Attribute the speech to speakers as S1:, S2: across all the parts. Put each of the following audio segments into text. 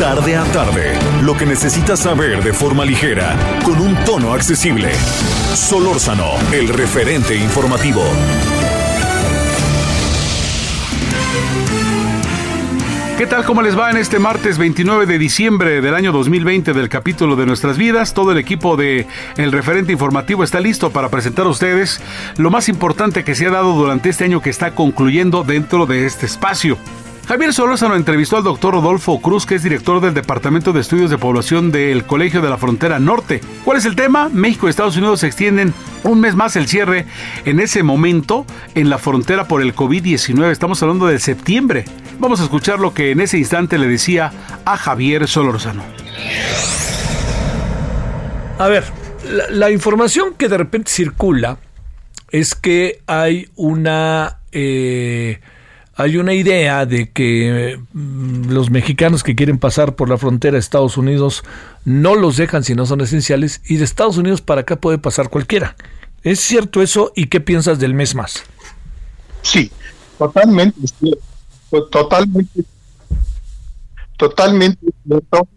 S1: Tarde a tarde, lo que necesitas saber de forma ligera, con un tono accesible. Solórzano, el referente informativo.
S2: ¿Qué tal? ¿Cómo les va en este martes 29 de diciembre del año 2020 del capítulo de nuestras vidas? Todo el equipo de El Referente Informativo está listo para presentar a ustedes lo más importante que se ha dado durante este año que está concluyendo dentro de este espacio. Javier Solórzano entrevistó al doctor Rodolfo Cruz, que es director del Departamento de Estudios de Población del Colegio de la Frontera Norte. ¿Cuál es el tema? México y Estados Unidos extienden un mes más el cierre en ese momento en la frontera por el COVID-19. Estamos hablando de septiembre. Vamos a escuchar lo que en ese instante le decía a Javier Solórzano.
S3: A ver, la, la información que de repente circula es que hay una... eh, hay una idea de que mm, los mexicanos que quieren pasar por la frontera de Estados Unidos no los dejan si no son esenciales y de Estados Unidos para acá puede pasar cualquiera. ¿Es cierto eso y qué piensas del mes más?
S4: Sí, totalmente, pues, totalmente, totalmente cierto.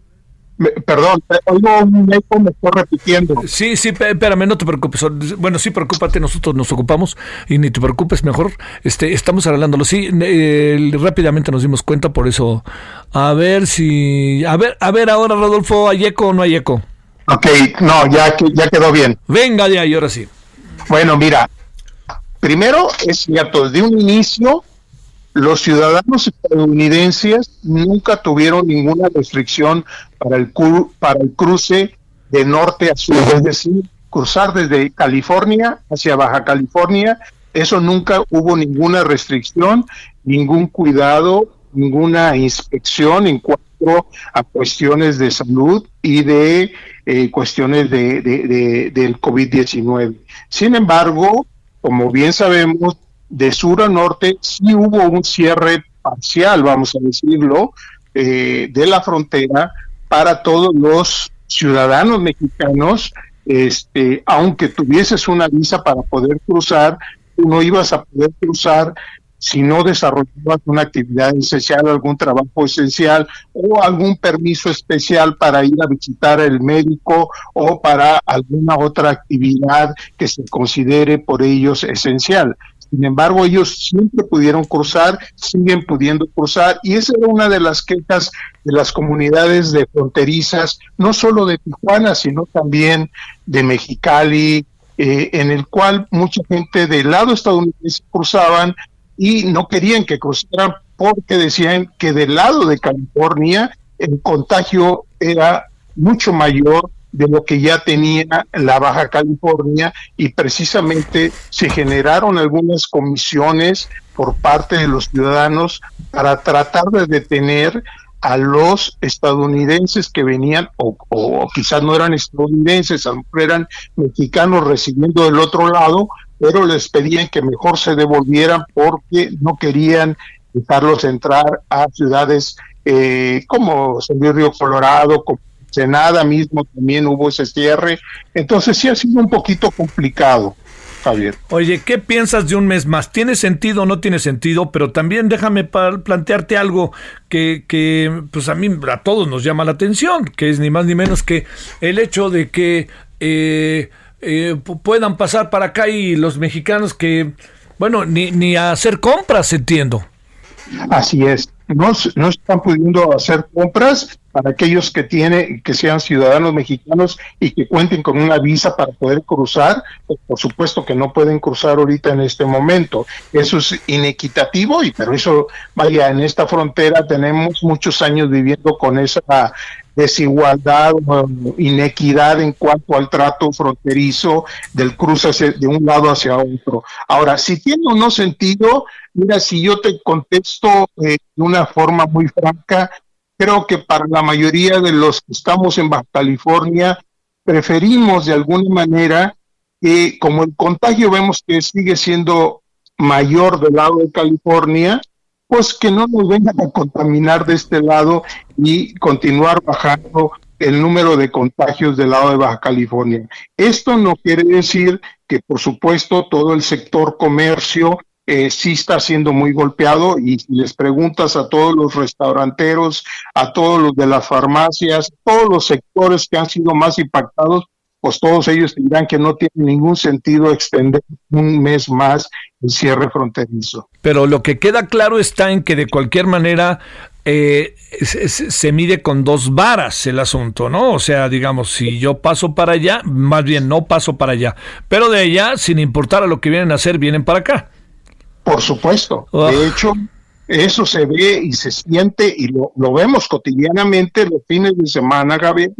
S4: Me- perdón, oigo un eco, me estoy repitiendo.
S3: Sí, sí, espérame, no te preocupes. Bueno, sí, preocúpate, nosotros nos ocupamos y ni te preocupes, mejor. Este, estamos arreglándolo. Sí, eh, rápidamente nos dimos cuenta, por eso. A ver si. A ver, a ver ahora, Rodolfo, ¿hay eco o no hay eco?
S4: Ok, no, ya, que- ya quedó bien.
S3: Venga de ahí, ahora sí.
S4: Bueno, mira, primero es cierto, desde un inicio los ciudadanos estadounidenses nunca tuvieron ninguna restricción para el, para el cruce de norte a sur, es decir, cruzar desde California hacia Baja California, eso nunca hubo ninguna restricción, ningún cuidado, ninguna inspección en cuanto a cuestiones de salud y de eh, cuestiones de, de- de- del COVID-19. Sin embargo, como bien sabemos, de sur a norte sí hubo un cierre parcial, vamos a decirlo, eh, de la frontera para todos los ciudadanos mexicanos, este, aunque tuvieses una visa para poder cruzar, tú no ibas a poder cruzar si no desarrollabas una actividad esencial, algún trabajo esencial o algún permiso especial para ir a visitar al médico o para alguna otra actividad que se considere por ellos esencial. Sin embargo, ellos siempre pudieron cruzar, siguen pudiendo cruzar, y esa era una de las quejas de las comunidades de fronterizas, no solo de Tijuana, sino también de Mexicali, eh, en el cual mucha gente del lado estadounidense cruzaban y no querían que cruzaran porque decían que del lado de California el contagio era mucho mayor de lo que ya tenía la Baja California y precisamente se generaron algunas comisiones por parte de los ciudadanos para tratar de detener a los estadounidenses que venían, o, quizás no eran estadounidenses, eran mexicanos recibiendo del otro lado, pero les pedían que mejor se devolvieran porque no querían dejarlos entrar a ciudades eh, como San Río Colorado, como Senada mismo también hubo ese cierre. Entonces sí ha sido un poquito complicado, Javier.
S3: Oye, ¿qué piensas de un mes más? ¿Tiene sentido o no tiene sentido? Pero también déjame plantearte algo que, que, pues a mí, a todos nos llama la atención, que es ni más ni menos que el hecho de que eh, eh, pu- puedan pasar para acá y los mexicanos que, bueno, ni, ni a hacer compras, entiendo.
S4: Así es. No, no están pudiendo hacer compras para aquellos que tienen, que sean ciudadanos mexicanos y que cuenten con una visa para poder cruzar, pues, por supuesto que no pueden cruzar ahorita en este momento. Eso es inequitativo y pero eso, vaya, en esta frontera tenemos muchos años viviendo con esa desigualdad o inequidad en cuanto al trato fronterizo del cruce de un lado hacia otro. Ahora, si tiene o no sentido, mira, si yo te contesto eh, de una forma muy franca, creo que para la mayoría de los que estamos en Baja California, preferimos de alguna manera que como el contagio vemos que sigue siendo mayor del lado de California, pues que no nos vengan a contaminar de este lado y continuar bajando el número de contagios del lado de Baja California. Esto no quiere decir que, por supuesto, todo el sector comercio eh, sí está siendo muy golpeado y si les preguntas a todos los restauranteros, a todos los de las farmacias, todos los sectores que han sido más impactados, pues todos ellos dirán que no tiene ningún sentido extender un mes más el cierre fronterizo.
S3: Pero lo que queda claro está en que de cualquier manera eh, se, se, mide con dos varas el asunto, ¿no? O sea, digamos, si yo paso para allá, más bien no paso para allá, pero de allá, sin importar a lo que vienen a hacer, vienen para acá.
S4: Por supuesto. De hecho, eso se ve y se siente y lo, lo vemos cotidianamente los fines de semana, Gabriel,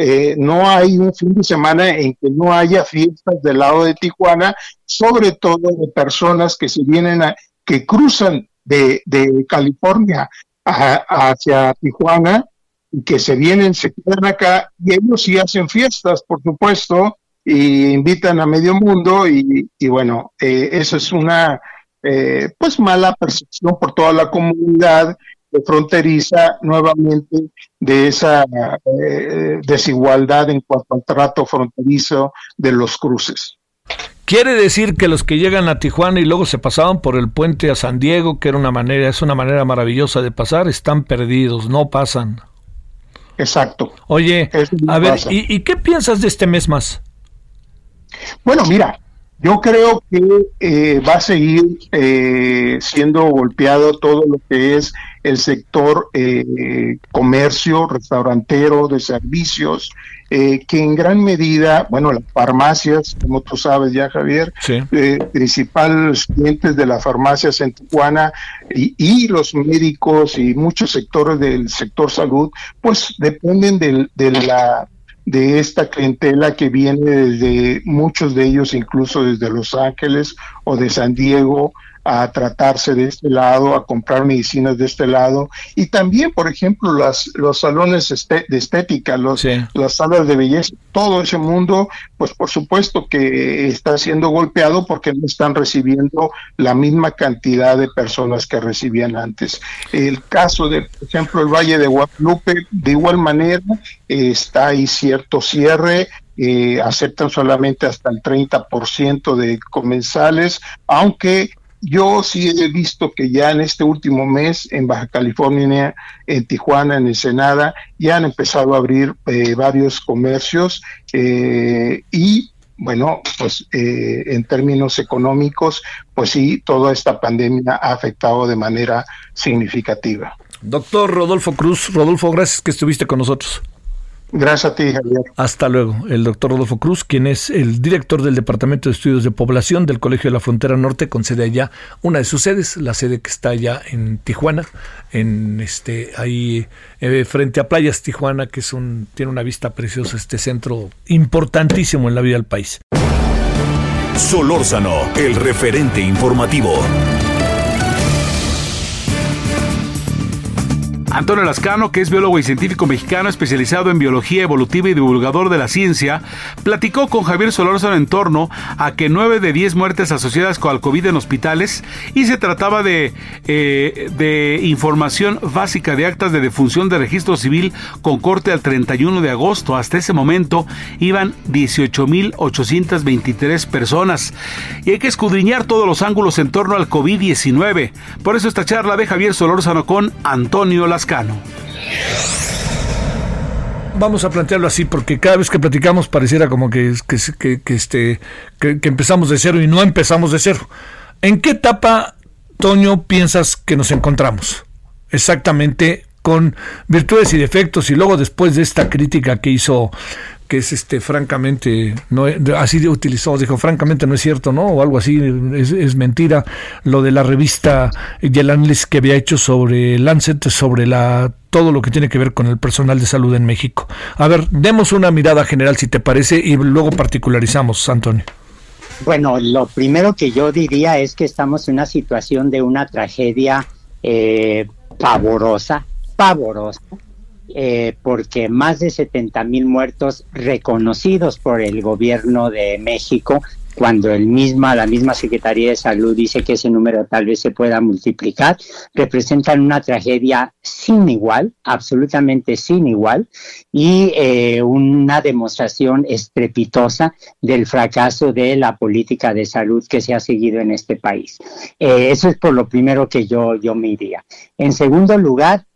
S4: eh, no hay un fin de semana en que no haya fiestas del lado de Tijuana, sobre todo de personas que se vienen a, que cruzan de, California hacia Tijuana y que se vienen, se quedan acá y ellos sí hacen fiestas, por supuesto, y invitan a medio mundo y, bueno, eh, eso es una eh, pues mala percepción por toda la comunidad fronteriza nuevamente de esa eh, desigualdad en cuanto al trato fronterizo de los cruces.
S3: Quiere decir que los que llegan a Tijuana y luego se pasaban por el puente a San Diego, que era una manera, es una manera maravillosa de pasar, están perdidos, no pasan.
S4: Exacto.
S3: Oye, a ver, ¿y, ¿y, qué piensas de este mes más?
S4: Bueno, mira, yo creo que eh, va a seguir eh, siendo golpeado todo lo que es el sector eh, comercio, restaurantero, de servicios, que en gran medida, bueno, las farmacias, como tú sabes ya, Javier, principales clientes de las farmacias en Tijuana y, y, los médicos y muchos sectores del sector salud, pues dependen de, de la de esta clientela que viene desde muchos de ellos, incluso desde Los Ángeles o de San Diego, a tratarse de este lado, a comprar medicinas de este lado. Y también, por ejemplo, las, los salones de estética, los, las salas de belleza, todo ese mundo, pues por supuesto que está siendo golpeado porque no están recibiendo la misma cantidad de personas que recibían antes. El caso de, por ejemplo, el Valle de Guadalupe, de igual manera, está ahí cierto cierre, eh, aceptan solamente hasta el 30% de comensales, aunque yo sí he visto que ya en este último mes en Baja California, en Tijuana, en Ensenada, ya han empezado a abrir eh, varios comercios eh, y bueno, pues eh, en términos económicos, pues sí, toda esta pandemia ha afectado de manera significativa.
S3: Doctor Rodolfo Cruz, Rodolfo, gracias que estuviste con nosotros.
S4: Gracias a ti, Javier.
S3: Hasta luego. El doctor Rodolfo Cruz, quien es el director del Departamento de Estudios de Población del Colegio de la Frontera Norte, con sede allá, una de sus sedes, la sede que está allá en Tijuana, en este, ahí eh, frente a Playas Tijuana, que es un, tiene una vista preciosa, este centro importantísimo en la vida del país.
S1: Solórzano, el referente informativo.
S2: Antonio Lascano, que es biólogo y científico mexicano especializado en biología evolutiva y divulgador de la ciencia, platicó con Javier Solórzano en torno a que 9 de 10 muertes asociadas con el COVID en hospitales y se trataba de, eh, de información básica de actas de defunción de registro civil con corte al 31 de agosto. Hasta ese momento iban 18.823 personas y hay que escudriñar todos los ángulos en torno al COVID-19. Por eso esta charla de Javier Solórzano con Antonio Lascano.
S3: Vamos a plantearlo así porque cada vez que platicamos pareciera como que, que, que, este, que, empezamos de cero y no empezamos de cero. ¿En qué etapa, Toño, piensas que nos encontramos? Exactamente con virtudes y defectos y luego después de esta crítica que hizo que es este francamente no así utilizó dijo francamente no es cierto no o algo así es, mentira lo de la revista y el análisis que había hecho sobre Lancet sobre la todo lo que tiene que ver con el personal de salud en México. A ver demos una mirada general si te parece y luego particularizamos Antonio.
S5: Bueno lo primero que yo diría es que estamos en una situación de una tragedia eh, pavorosa pavorosa eh, porque más de 70 mil muertos reconocidos por el gobierno de México, cuando el misma, la misma Secretaría de Salud dice que ese número tal vez se pueda multiplicar, representan una tragedia sin igual, absolutamente sin igual, y eh, una demostración estrepitosa del fracaso de la política de salud que se ha seguido en este país. Eh, eso es por lo primero que yo, yo me iría. En segundo lugar,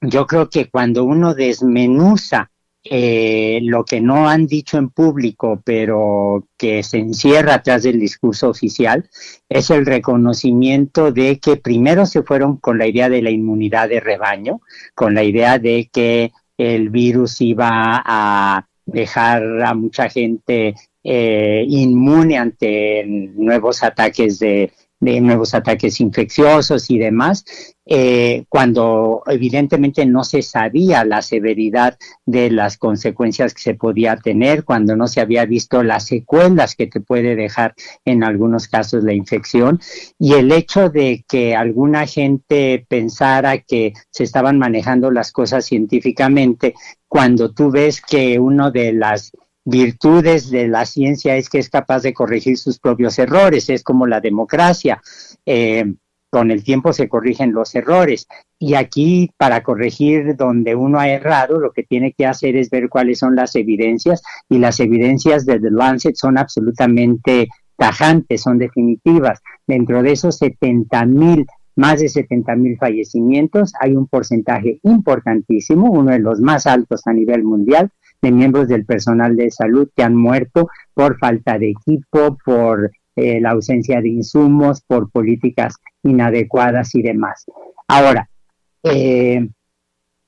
S5: yo creo que cuando uno desmenuza eh, lo que no han dicho en público, pero que se encierra atrás del discurso oficial, es el reconocimiento de que primero se fueron con la idea de la inmunidad de rebaño, con la idea de que el virus iba a dejar a mucha gente eh, inmune ante nuevos ataques de de nuevos ataques infecciosos y demás, eh, cuando evidentemente no se sabía la severidad de las consecuencias que se podía tener, cuando no se había visto las secuelas que te puede dejar en algunos casos la infección, y el hecho de que alguna gente pensara que se estaban manejando las cosas científicamente, cuando tú ves que uno de las virtudes de la ciencia es que es capaz de corregir sus propios errores, es como la democracia. Eh, con el tiempo se corrigen los errores. Y aquí, para corregir donde uno ha errado, lo que tiene que hacer es ver cuáles son las evidencias y las evidencias de The Lancet son absolutamente tajantes, son definitivas. Dentro de esos 70 mil, más de 70 mil fallecimientos, hay un porcentaje importantísimo, uno de los más altos a nivel mundial, de miembros del personal de salud que han muerto por falta de equipo, por eh, la ausencia de insumos, por políticas inadecuadas y demás. Ahora, eh,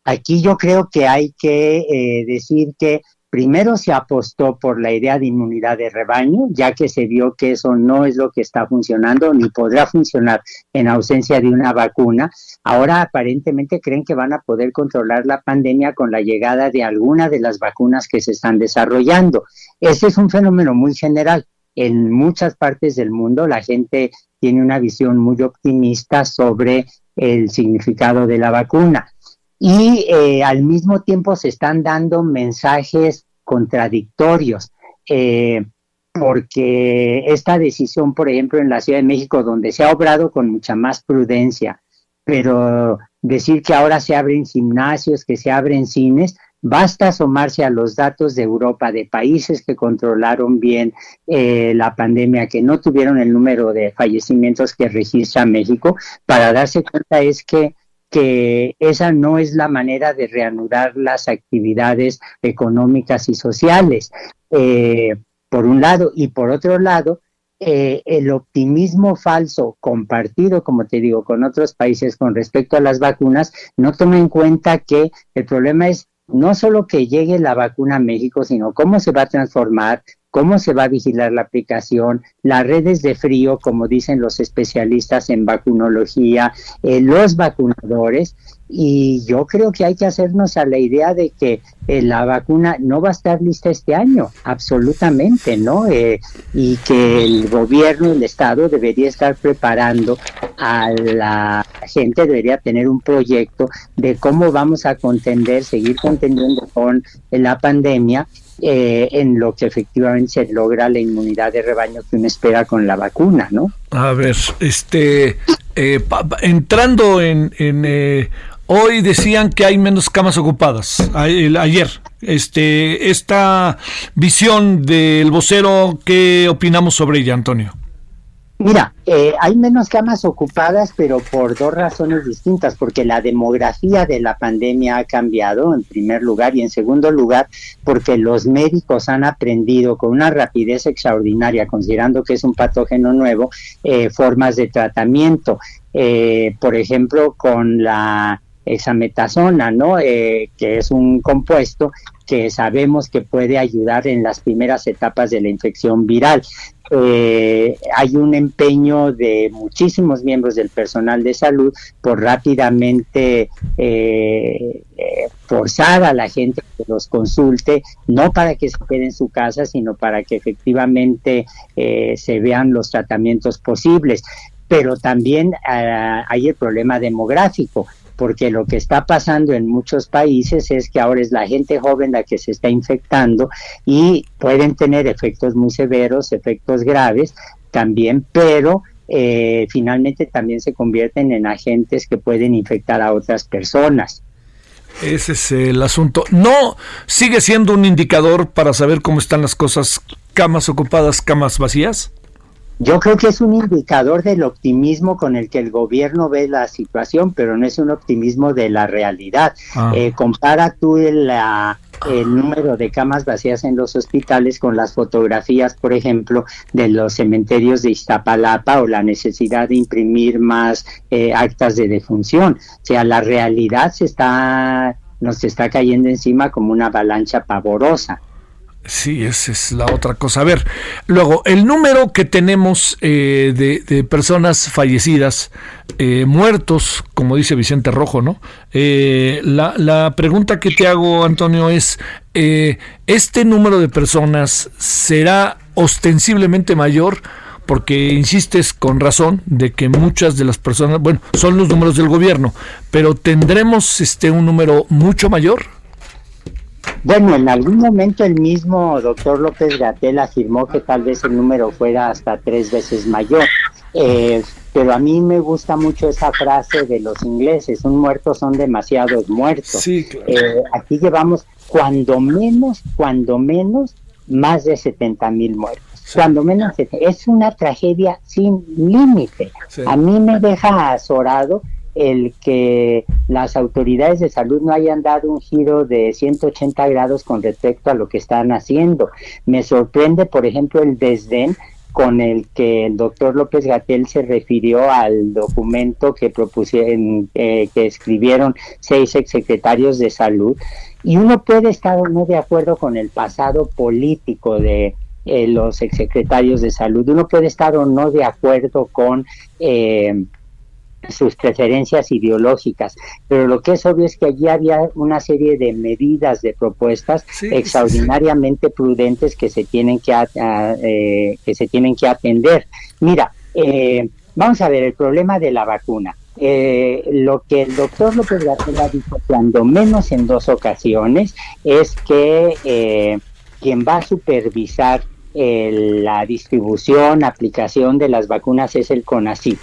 S5: aquí yo creo que hay que eh, decir que Primero se apostó por la idea de inmunidad de rebaño, ya que se vio que eso no es lo que está funcionando ni podrá funcionar en ausencia de una vacuna. Ahora aparentemente creen que van a poder controlar la pandemia con la llegada de alguna de las vacunas que se están desarrollando. Ese es un fenómeno muy general. En muchas partes del mundo la gente tiene una visión muy optimista sobre el significado de la vacuna y eh, al mismo tiempo se están dando mensajes contradictorios. Eh, porque esta decisión, por ejemplo, en la Ciudad de México, donde se ha obrado con mucha más prudencia, pero decir que ahora se abren gimnasios, que se abren cines, basta asomarse a los datos de Europa, de países que controlaron bien eh, la pandemia, que no tuvieron el número de fallecimientos que registra México, para darse cuenta es que que esa no es la manera de reanudar las actividades económicas y sociales, eh, por un lado, y por otro lado, eh, el optimismo falso compartido, como te digo, con otros países con respecto a las vacunas, no toma en cuenta que el problema es no solo que llegue la vacuna a México, sino cómo se va a transformar, cómo se va a vigilar la aplicación, las redes de frío, como dicen los especialistas en vacunología, eh, los vacunadores. Y yo creo que hay que hacernos a la idea de que eh, la vacuna no va a estar lista este año, absolutamente, ¿no? Eh, y que el gobierno, el Estado debería estar preparando a la gente, debería tener un proyecto de cómo vamos a contender, seguir contendiendo con la pandemia eh, en lo que efectivamente se logra la inmunidad de rebaño que uno espera con la vacuna, ¿no?
S3: A ver, este, eh, entrando en, eh, hoy decían que hay menos camas ocupadas. ayer, este, esta visión del vocero, ¿qué opinamos sobre ella, Antonio?
S5: Mira, eh, hay menos camas ocupadas, pero por dos razones distintas, porque la demografía de la pandemia ha cambiado, en primer lugar, y en segundo lugar, porque los médicos han aprendido con una rapidez extraordinaria, considerando que es un patógeno nuevo, eh, formas de tratamiento. Eh, por ejemplo, con la exametasona, ¿no? Eh, que es un compuesto que sabemos que puede ayudar en las primeras etapas de la infección viral. Eh, hay un empeño de muchísimos miembros del personal de salud por rápidamente eh, eh, forzar a la gente que los consulte, no para que se quede en su casa, sino para que efectivamente se vean los tratamientos posibles. Pero también ah, hay el problema demográfico porque lo que está pasando en muchos países es que ahora es la gente joven la que se está infectando y pueden tener efectos muy severos, efectos graves también, pero eh, finalmente también se convierten en agentes que pueden infectar a otras personas.
S3: Ese es el asunto. No sigue siendo un indicador para saber cómo están las cosas, camas ocupadas, camas vacías.
S5: Yo creo que es un indicador del optimismo con el que el gobierno ve la situación, pero no es un optimismo de la realidad. Ah. Eh, compara tú el, el número de camas vacías en los hospitales con las fotografías, por ejemplo, de los cementerios de Iztapalapa o la necesidad de imprimir más eh, actas de defunción. O sea, la realidad se está nos está cayendo encima como una avalancha pavorosa.
S3: Sí, esa es la otra cosa. A ver, luego, el número que tenemos eh, de, personas fallecidas, eh, muertos, como dice Vicente Rojo, ¿no? Eh, la, la, pregunta que te hago, Antonio, es, ¿este número de personas será ostensiblemente mayor? Porque insistes con razón de que muchas de las personas, bueno, son los números del gobierno, pero ¿tendremos este un número mucho mayor?
S5: Bueno, en algún momento el mismo doctor López Gatel afirmó que tal vez el número fuera hasta tres veces mayor. Eh, pero a mí me gusta mucho esa frase de los ingleses, un muerto son demasiados muertos.
S3: Sí,
S5: eh, aquí llevamos cuando menos, cuando menos, más de 70 mil muertos. Cuando menos, es una tragedia sin límite. A mí me deja azorado el que las autoridades de salud no hayan dado un giro de 180 grados con respecto a lo que están haciendo. Me sorprende, por ejemplo, el desdén con el que el doctor López Gatel se refirió al documento que propusieron, eh, que escribieron seis exsecretarios de salud. Y uno puede estar o no de acuerdo con el pasado político de eh, los exsecretarios de salud. Uno puede estar o no de acuerdo con eh, sus preferencias ideológicas, pero lo que es obvio es que allí había una serie de medidas, de propuestas extraordinariamente prudentes que se tienen que, eh, que se tienen que atender. Mira, eh, vamos a ver el problema de la vacuna. Eh, lo que el doctor López García dicho cuando menos en dos ocasiones es que quien va a supervisar la distribución, aplicación de las vacunas es el CONACYT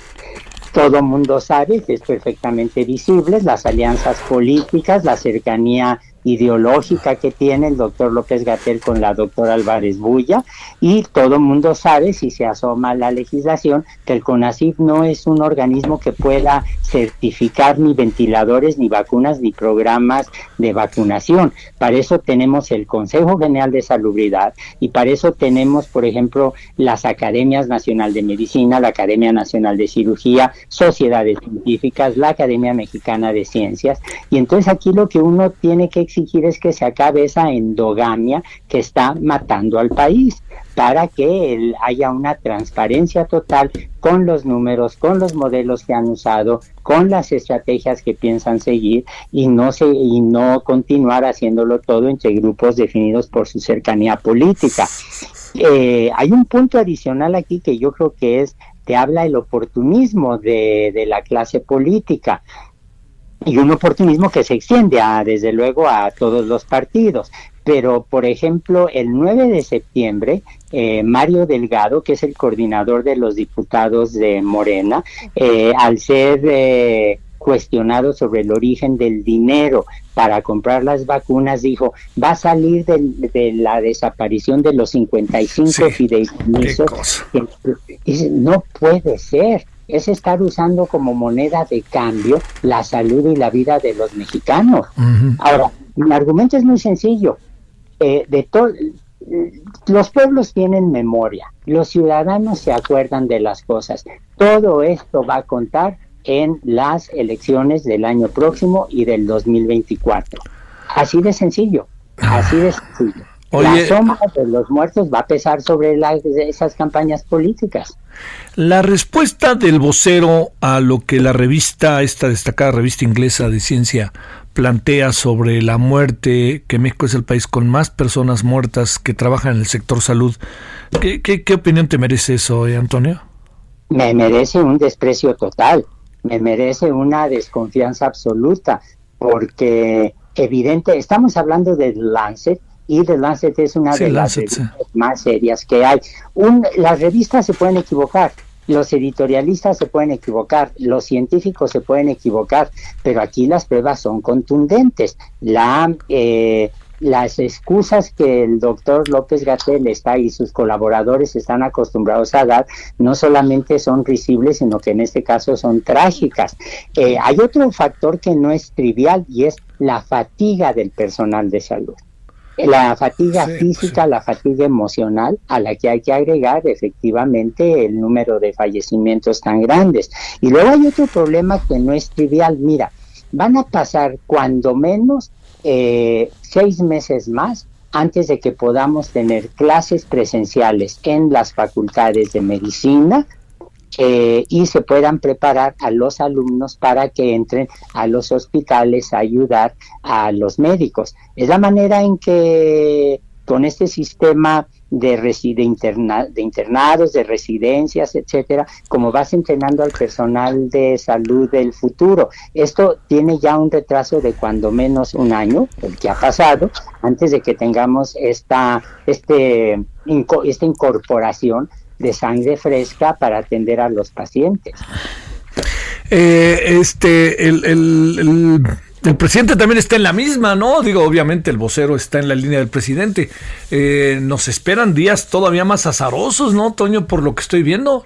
S5: todo mundo sabe que es perfectamente visible, las alianzas políticas, la cercanía ideológica que tiene el doctor López Gatel con la doctora Álvarez Bulla y todo mundo sabe, si se asoma la legislación, que el CONACYT no es un organismo que pueda certificar ni ventiladores, ni vacunas, ni programas de vacunación. Para eso tenemos el Consejo General de Salubridad y para eso tenemos, por ejemplo, las Academias Nacional de Medicina, la Academia Nacional de Cirugía, sociedades científicas, la Academia Mexicana de Ciencias. Y entonces aquí lo que uno tiene que es que se acabe esa endogamia que está matando al país para que haya una transparencia total con los números, con los modelos que han usado, con las estrategias que piensan seguir y no se y no continuar haciéndolo todo entre grupos definidos por su cercanía política. Eh, hay un punto adicional aquí que yo creo que es te habla el oportunismo de la clase política y un oportunismo que se extiende a, desde luego a todos los partidos. Pero, por ejemplo, el 9 de septiembre, eh, Mario Delgado, que es el coordinador de los diputados de Morena, eh, al ser eh, cuestionado sobre el origen del dinero para comprar las vacunas, dijo, va a salir de, la desaparición de los 55 fideicomisos. No puede ser es estar usando como moneda de cambio la salud y la vida de los mexicanos. Ahora, mi argumento es muy sencillo. Eh, de todo, los pueblos tienen memoria, los ciudadanos se acuerdan de las cosas. Todo esto va a contar en las elecciones del año próximo y del 2024. Así de sencillo, así de sencillo. La sombra de los muertos va a pesar sobre esas campañas políticas.
S3: La respuesta del vocero a lo que la revista, esta destacada revista inglesa de ciencia, plantea sobre la muerte, que México es el país con más personas muertas que trabajan en el sector salud. ¿Qué, qué, opinión te merece eso, eh, Antonio?
S5: Me merece un desprecio total, me merece una desconfianza absoluta, porque evidente, estamos hablando de Lancet, y The Lancet es una de las revistas más serias que hay. Un, las revistas se pueden equivocar, los editorialistas se pueden equivocar, los científicos se pueden equivocar, pero aquí las pruebas son contundentes. La, eh, las excusas que el doctor López Gatel está y sus colaboradores están acostumbrados a dar no solamente son risibles, sino que en este caso son trágicas. Eh, hay otro factor que no es trivial y es la fatiga del personal de salud la fatiga pues física, la fatiga emocional, a la que hay que agregar efectivamente el número de fallecimientos tan grandes. Y luego hay otro problema que no es trivial. Mira, van a pasar cuando menos eh, seis meses más antes de que podamos tener clases presenciales en las facultades de medicina, eh, y se puedan preparar a los alumnos para que entren a los hospitales a ayudar a los médicos. Es la manera en que con este sistema de, de, interna de internados, de residencias, etcétera, como vas entrenando al personal de salud del futuro. Esto tiene ya un retraso de cuando menos un año, el que ha pasado, antes de que tengamos esta, este, esta incorporación de sangre fresca para atender a los pacientes.
S3: Eh, este, el, el, el, presidente también está en la misma, ¿no? Digo, obviamente el vocero está en la línea del presidente. Eh, nos esperan días todavía más azarosos, ¿no, Toño, por lo que estoy viendo?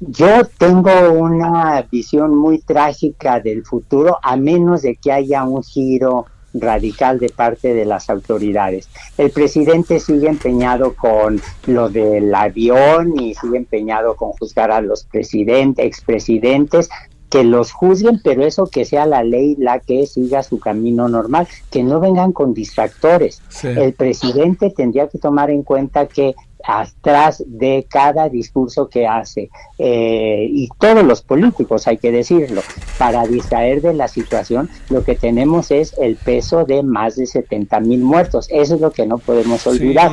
S5: Yo tengo una visión muy trágica del futuro, a menos de que haya un giro radical de parte de las autoridades. El presidente sigue empeñado con lo del avión y sigue empeñado con juzgar a los presidentes, expresidentes, que los juzguen, pero eso que sea la ley la que siga su camino normal, que no vengan con distractores. El presidente tendría que tomar en cuenta que atrás de cada discurso que hace. Eh, y todos los políticos hay que decirlo. Para distraer de la situación lo que tenemos es el peso de más de 70 mil muertos. Eso es lo que no podemos olvidar.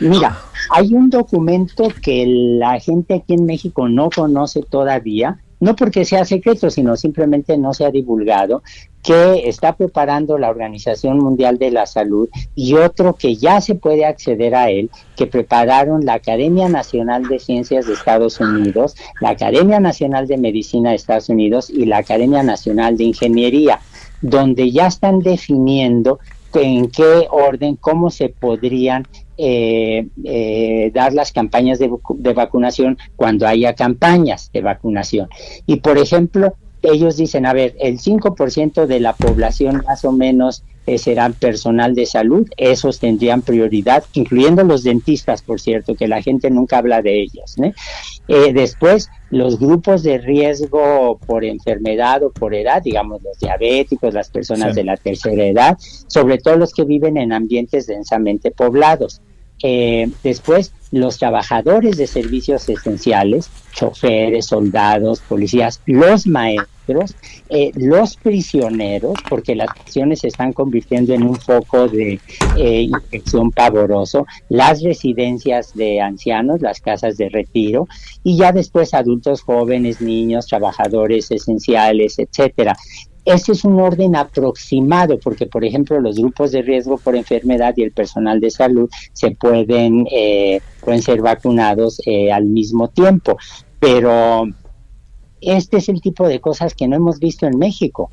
S5: mira hay un documento que la gente aquí en México no conoce todavía no porque sea secreto, sino simplemente no se ha divulgado, que está preparando la Organización Mundial de la Salud y otro que ya se puede acceder a él, que prepararon la Academia Nacional de Ciencias de Estados Unidos, la Academia Nacional de Medicina de Estados Unidos y la Academia Nacional de Ingeniería, donde ya están definiendo en qué orden, cómo se podrían eh, eh, dar las campañas de, de, vacunación cuando haya campañas de vacunación. Y por ejemplo, ellos dicen, a ver, el 5% de la población más o menos eh, serán personal de salud, esos tendrían prioridad, incluyendo los dentistas, por cierto, que la gente nunca habla de ellas. Eh, después, los grupos de riesgo por enfermedad o por edad, digamos los diabéticos, las personas de la tercera edad, sobre todo los que viven en ambientes densamente poblados. Eh, después, los trabajadores de servicios esenciales, choferes, soldados, policías, los maestros, eh, los prisioneros, porque las prisiones se están convirtiendo en un foco de eh, infección pavoroso, las residencias de ancianos, las casas de retiro, y ya después adultos jóvenes, niños, trabajadores esenciales, etcétera. Ese es un orden aproximado, porque, por ejemplo, los grupos de riesgo por enfermedad y el personal de salud se pueden, eh, pueden ser vacunados eh, al mismo tiempo. Pero este es el tipo de cosas que no hemos visto en México.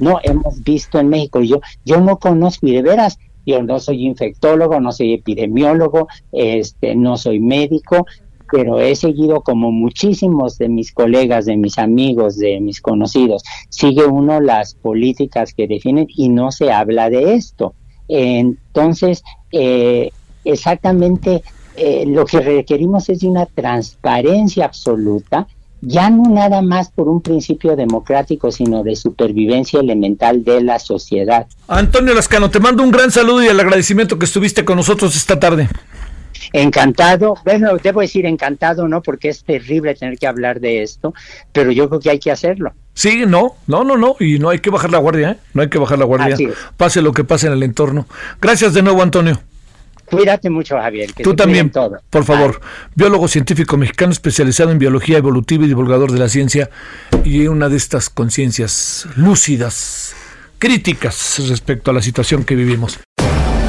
S5: No hemos visto en México. Yo, yo no conozco, y de veras, yo no soy infectólogo, no soy epidemiólogo, este, no soy médico, pero he seguido como muchísimos de mis colegas, de mis amigos, de mis conocidos, sigue uno las políticas que definen y no se habla de esto. Entonces, eh, exactamente eh, lo que requerimos es de una transparencia absoluta ya no nada más por un principio democrático, sino de supervivencia elemental de la sociedad.
S3: Antonio Lascano, te mando un gran saludo y el agradecimiento que estuviste con nosotros esta tarde.
S5: Encantado, bueno, debo decir encantado, ¿no? Porque es terrible tener que hablar de esto, pero yo creo que hay que hacerlo.
S3: Sí, no, no, no, no, y no hay que bajar la guardia, ¿eh? No hay que bajar la guardia, pase lo que pase en el entorno. Gracias de nuevo, Antonio.
S5: Cuídate mucho, Javier.
S3: Tú también, todo. por favor. Biólogo científico mexicano especializado en biología evolutiva y divulgador de la ciencia y una de estas conciencias lúcidas, críticas respecto a la situación que vivimos.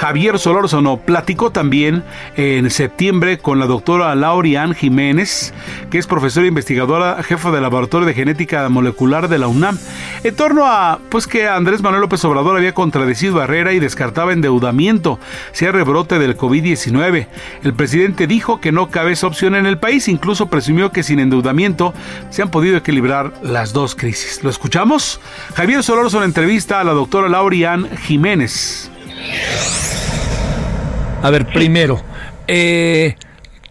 S2: Javier Solórzano platicó también en septiembre con la doctora Laurian Jiménez, que es profesora investigadora, jefa del Laboratorio de Genética Molecular de la UNAM, en torno a pues que Andrés Manuel López Obrador había contradecido a Herrera y descartaba endeudamiento, sea rebrote del COVID-19. El presidente dijo que no cabe esa opción en el país, incluso presumió que sin endeudamiento se han podido equilibrar las dos crisis. ¿Lo escuchamos? Javier Solórzano entrevista a la doctora Laurian Jiménez.
S3: A ver, primero, eh,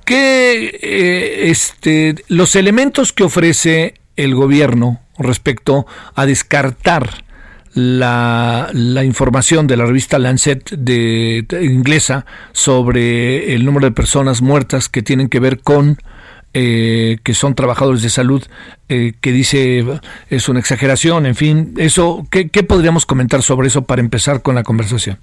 S3: ¿qué, eh, este, los elementos que ofrece el gobierno respecto a descartar la, información de la revista Lancet de, inglesa sobre el número de personas muertas que tienen que ver con eh, que son trabajadores de salud, que dice es una exageración, en fin, eso, ¿qué, ¿qué podríamos comentar sobre eso para empezar con la conversación?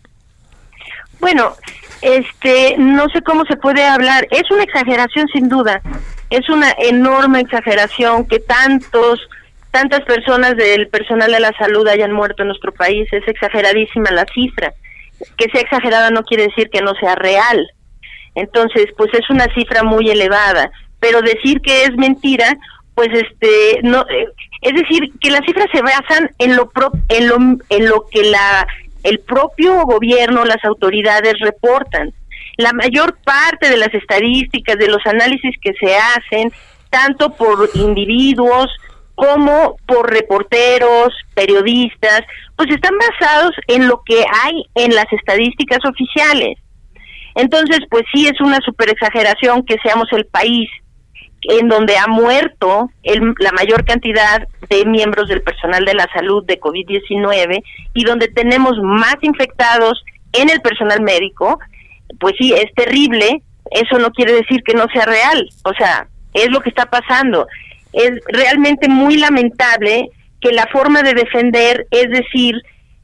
S6: Bueno, este, no sé cómo se puede hablar. Es una exageración sin duda. Es una enorme exageración que tantos, tantas personas del personal de la salud hayan muerto en nuestro país. Es exageradísima la cifra. Que sea exagerada no quiere decir que no sea real. Entonces, pues es una cifra muy elevada. Pero decir que es mentira, pues este, no, eh, es decir, que las cifras se basan en lo, pro, en lo, en lo que la el propio gobierno, las autoridades reportan. La mayor parte de las estadísticas, de los análisis que se hacen, tanto por individuos como por reporteros, periodistas, pues están basados en lo que hay en las estadísticas oficiales. Entonces, pues sí es una super exageración que seamos el país en donde ha muerto la mayor cantidad de miembros del personal de la salud de COVID-19 y donde tenemos más infectados en el personal médico, pues sí, es terrible, eso no quiere decir que no sea real, o sea, es lo que está pasando. Es realmente muy lamentable que la forma de defender es decir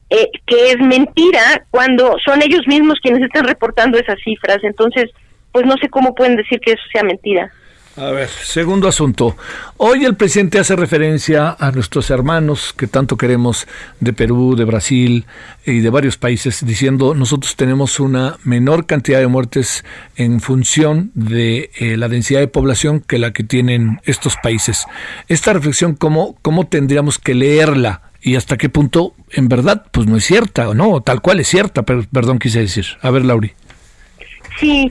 S6: eh, que es mentira cuando son ellos mismos quienes están reportando esas cifras, entonces, pues no sé cómo pueden decir que eso sea mentira.
S3: A ver, segundo asunto. Hoy el presidente hace referencia a nuestros hermanos que tanto queremos de Perú, de Brasil y de varios países, diciendo nosotros tenemos una menor cantidad de muertes en función de eh, la densidad de población que la que tienen estos países. Esta reflexión, ¿cómo, ¿cómo tendríamos que leerla? y hasta qué punto en verdad pues no es cierta o no, tal cual es cierta, pero perdón quise decir. A ver, Lauri.
S6: Sí,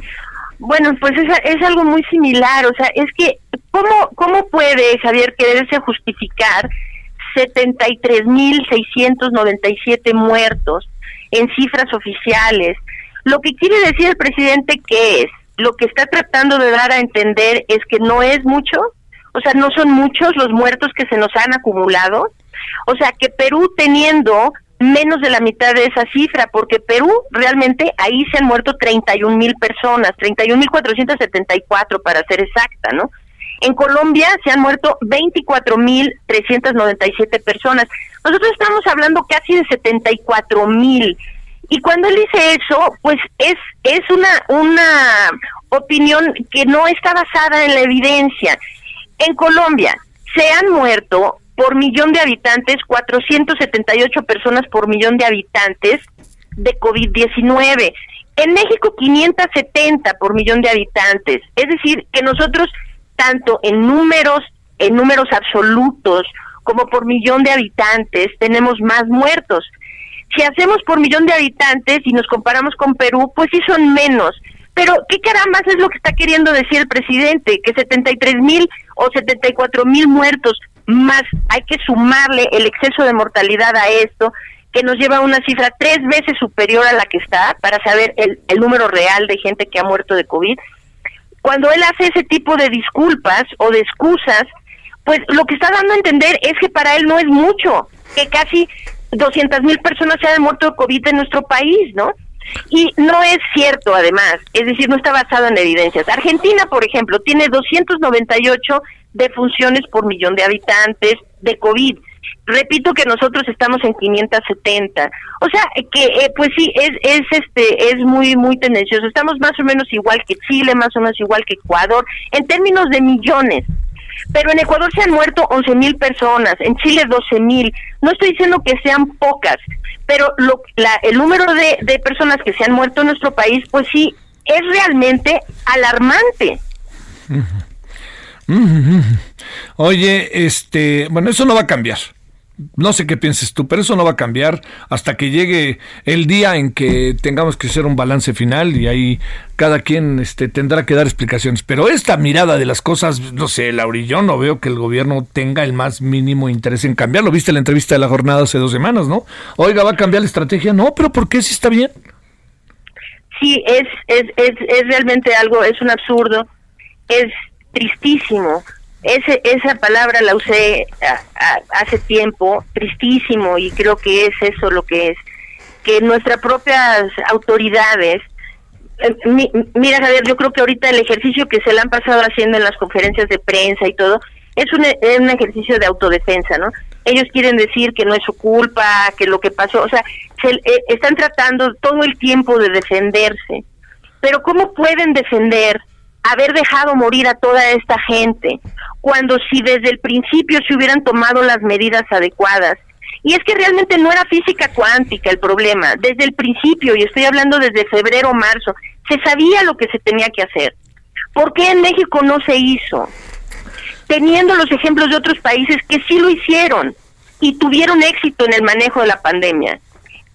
S6: bueno, pues es, es algo muy similar, o sea, es que, ¿cómo, cómo puede Javier quererse justificar 73.697 muertos en cifras oficiales? Lo que quiere decir el presidente que es, lo que está tratando de dar a entender es que no es mucho, o sea, no son muchos los muertos que se nos han acumulado, o sea, que Perú teniendo menos de la mitad de esa cifra, porque Perú realmente ahí se han muerto 31 mil personas, 31 mil 474 para ser exacta, ¿no? En Colombia se han muerto 24 mil 397 personas. Nosotros estamos hablando casi de 74 mil. Y cuando él dice eso, pues es, es una, una opinión que no está basada en la evidencia. En Colombia se han muerto por millón de habitantes, 478 personas por millón de habitantes de COVID-19. En México 570 por millón de habitantes. Es decir, que nosotros tanto en números, en números absolutos, como por millón de habitantes, tenemos más muertos. Si hacemos por millón de habitantes y nos comparamos con Perú, pues sí son menos, Pero, ¿qué carambas es lo que está queriendo decir el presidente? Que 73 mil o 74 mil muertos, más hay que sumarle el exceso de mortalidad a esto, que nos lleva a una cifra tres veces superior a la que está para saber el, el número real de gente que ha muerto de COVID. Cuando él hace ese tipo de disculpas o de excusas, pues lo que está dando a entender es que para él no es mucho, que casi 200 mil personas se han muerto de COVID en nuestro país, ¿no? Y no es cierto, además, es decir, no está basado en evidencias. Argentina, por ejemplo, tiene 298 defunciones por millón de habitantes de COVID. Repito que nosotros estamos en 570. O sea, que eh, pues sí es es este es muy muy tendencioso. Estamos más o menos igual que Chile, más o menos igual que Ecuador en términos de millones. Pero en Ecuador se han muerto 11 mil personas, en Chile 12 mil. No estoy diciendo que sean pocas, pero lo, la, el número de, de personas que se han muerto en nuestro país, pues sí, es realmente alarmante.
S3: Oye, este, bueno, eso no va a cambiar. No sé qué pienses tú, pero eso no va a cambiar hasta que llegue el día en que tengamos que hacer un balance final y ahí cada quien este, tendrá que dar explicaciones. Pero esta mirada de las cosas, no sé, Lauri, yo no veo que el gobierno tenga el más mínimo interés en cambiarlo. Viste la entrevista de la jornada hace dos semanas, ¿no? Oiga, ¿va a cambiar la estrategia? No, pero ¿por qué si está bien?
S6: Sí, es, es, es, es realmente algo, es un absurdo, es tristísimo ese, esa palabra la usé hace tiempo, tristísimo, y creo que es eso lo que es, que nuestras propias autoridades, eh, mira Javier, yo creo que ahorita el ejercicio que se le han pasado haciendo en las conferencias de prensa y todo, es un, un ejercicio de autodefensa, ¿no? Ellos quieren decir que no es su culpa, que lo que pasó, o sea, se, eh, están tratando todo el tiempo de defenderse. Pero ¿cómo pueden defender haber dejado morir a toda esta gente, cuando si desde el principio se hubieran tomado las medidas adecuadas. Y es que realmente no era física cuántica el problema, desde el principio, y estoy hablando desde febrero o marzo, se sabía lo que se tenía que hacer. ¿Por qué en México no se hizo? Teniendo los ejemplos de otros países que sí lo hicieron y tuvieron éxito en el manejo de la pandemia.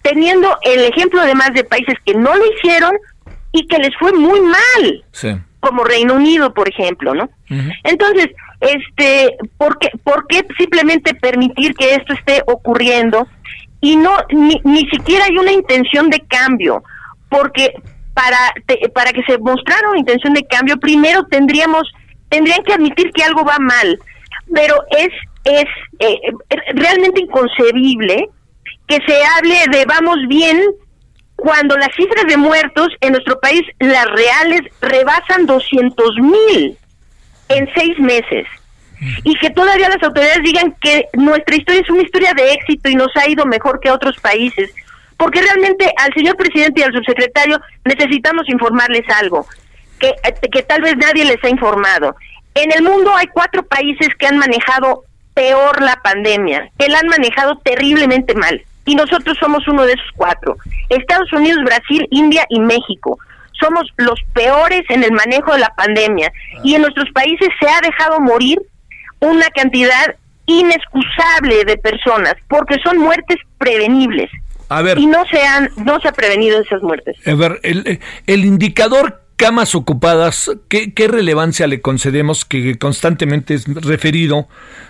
S6: Teniendo el ejemplo además de países que no lo hicieron y que les fue muy mal. Sí como Reino Unido, por ejemplo, ¿no? Entonces, este, ¿por qué, ¿por qué simplemente permitir que esto esté ocurriendo? Y no, ni, ni siquiera hay una intención de cambio, porque para, para que se mostrara una intención de cambio, primero tendríamos, tendrían que admitir que algo va mal, pero es, es eh, realmente inconcebible que se hable de vamos bien cuando las cifras de muertos en nuestro país, las reales, rebasan 200 mil en seis meses. Y que todavía las autoridades digan que nuestra historia es una historia de éxito y nos ha ido mejor que otros países. Porque realmente al señor presidente y al subsecretario necesitamos informarles algo, que, que tal vez nadie les ha informado. En el mundo hay cuatro países que han manejado peor la pandemia, que la han manejado terriblemente mal y nosotros somos uno de esos cuatro. Estados Unidos, Brasil, India y México. Somos los peores en el manejo de la pandemia y en nuestros países se ha dejado morir una cantidad inexcusable de personas porque son muertes prevenibles. A ver, y no se han no se ha prevenido esas muertes.
S3: A ver, el, el indicador camas ocupadas, ¿qué, relevancia le concedemos que constantemente es referido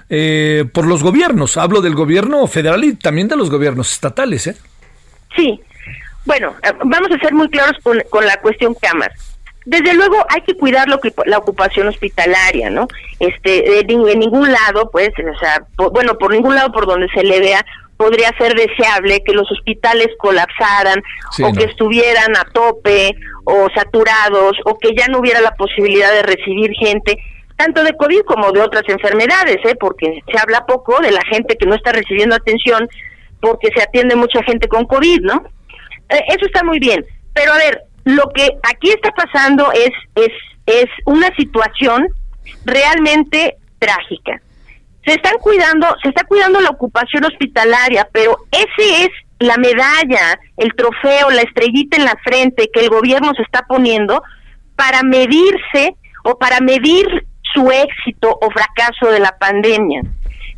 S3: eh, por los gobiernos? Hablo del gobierno federal y también de los gobiernos estatales, ¿eh?
S6: Sí. Bueno, eh, vamos a ser muy claros con, la cuestión camas. Desde luego hay que cuidar lo que, la ocupación hospitalaria, ¿no? Este, en ningún lado, pues, o sea, bueno, por ningún lado por donde se le vea, podría ser deseable que los hospitales colapsaran o que estuvieran a tope o saturados o que ya no hubiera la posibilidad de recibir gente tanto de COVID como de otras enfermedades, ¿eh? porque se habla poco de la gente que no está recibiendo atención porque se atiende mucha gente con COVID, ¿no? Eh, eso está muy bien, pero a ver, lo que aquí está pasando es es es una situación realmente trágica se están cuidando, se está cuidando la ocupación hospitalaria, pero ese es la medalla, el trofeo, la estrellita en la frente que el gobierno se está poniendo para medirse o para medir su éxito o fracaso de la pandemia.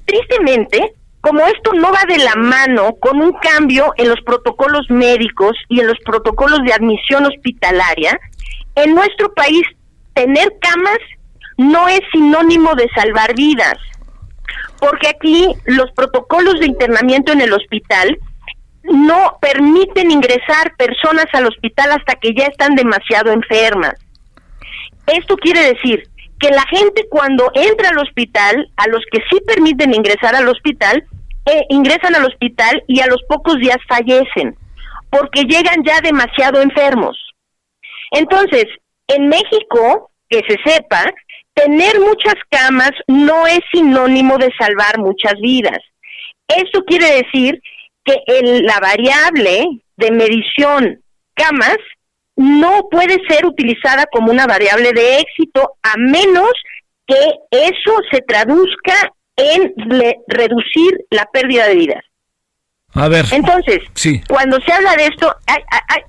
S6: Tristemente, como esto no va de la mano con un cambio en los protocolos médicos y en los protocolos de admisión hospitalaria, En nuestro país, tener camas no es sinónimo de salvar vidas, porque aquí los protocolos de internamiento en el hospital no permiten ingresar personas al hospital hasta que ya están demasiado enfermas. Esto quiere decir que la gente cuando entra al hospital, a los que sí permiten ingresar al hospital, eh, ingresan al hospital y a los pocos días fallecen, porque llegan ya demasiado enfermos. Entonces, en México, que se sepa, tener muchas camas no es sinónimo de salvar muchas vidas. Esto quiere decir que la variable de medición camas no puede ser utilizada como una variable de éxito a menos que eso se traduzca en reducir la pérdida de vidas.
S3: A ver.
S6: Entonces,
S3: sí.
S6: cuando se habla de esto, hay,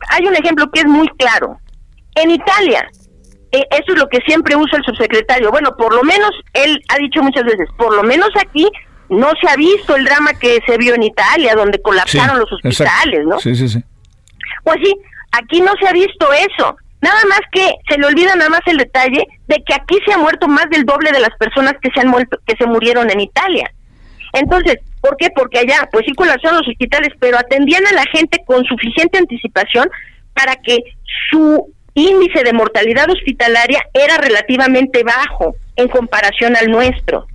S6: hay, un ejemplo que es muy claro. En Italia, eh, eso es lo que siempre usa el subsecretario. Bueno, por lo menos él ha dicho muchas veces, por lo menos aquí no se ha visto el drama que se vio en Italia, donde colapsaron los hospitales, ¿no?
S3: Sí, sí, sí.
S6: Pues sí, Aquí no se ha visto eso. Nada más que se le olvida nada más el detalle de que aquí se ha muerto más del doble de las personas que se han muerto, que se murieron en Italia. Entonces, ¿por qué? Porque allá, pues sí colapsaron los hospitales, pero atendían a la gente con suficiente anticipación para que su índice de mortalidad hospitalaria era relativamente bajo en comparación al nuestro.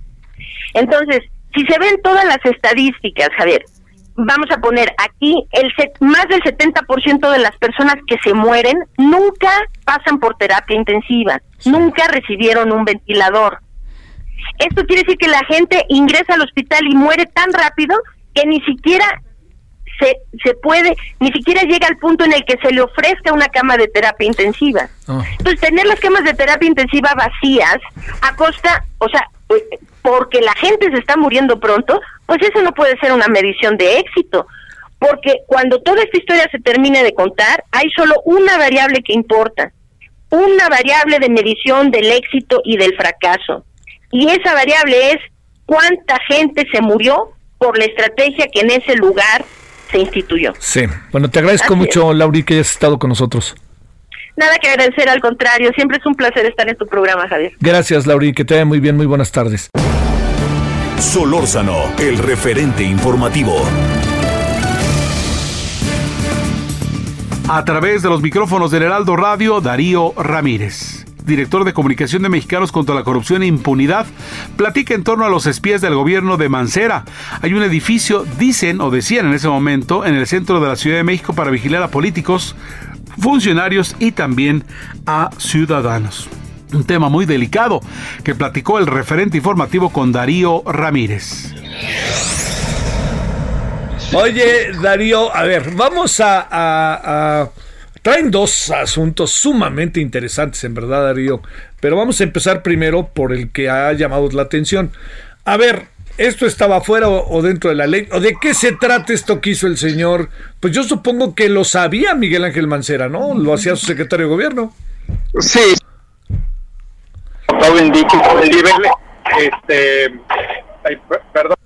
S6: Entonces, si se ven todas las estadísticas, Javier, vamos a poner aquí, el más del 70% de las personas que se mueren nunca pasan por terapia intensiva, nunca recibieron un ventilador. Esto quiere decir que la gente ingresa al hospital y muere tan rápido que ni siquiera se, se puede, ni siquiera llega al punto en el que se le ofrezca una cama de terapia intensiva. Ah. Entonces, tener las camas de terapia intensiva vacías a costa, o sea, eh, porque la gente se está muriendo pronto, pues eso no puede ser una medición de éxito, porque cuando toda esta historia se termine de contar, hay solo una variable que importa, una variable de medición del éxito y del fracaso. Y esa variable es cuánta gente se murió por la estrategia que en ese lugar se instituyó.
S3: Sí, bueno, te agradezco mucho, Lauri, que hayas estado con nosotros.
S6: Nada que agradecer, al contrario, siempre es un placer estar en tu programa, Javier.
S3: Gracias, Lauri, que te vaya muy bien, muy buenas tardes.
S1: Solórzano, el referente informativo.
S2: A través de los micrófonos del Heraldo Radio, Darío Ramírez director de comunicación de Mexicanos contra la Corrupción e Impunidad, platica en torno a los espías del gobierno de Mancera. Hay un edificio, dicen o decían en ese momento, en el centro de la Ciudad de México para vigilar a políticos, funcionarios y también a ciudadanos un tema muy delicado que platicó el referente informativo con Darío Ramírez.
S3: Oye, Darío, a ver, vamos a, Traen dos asuntos sumamente interesantes, en verdad, Darío. Pero vamos a empezar primero por el que ha llamado la atención. A ver, ¿esto estaba fuera o, dentro de la ley? ¿O de qué se trata esto que hizo el señor? Pues yo supongo que lo sabía Miguel Ángel Mancera, ¿no? Lo hacía su secretario de gobierno.
S7: Sí, este, perdón,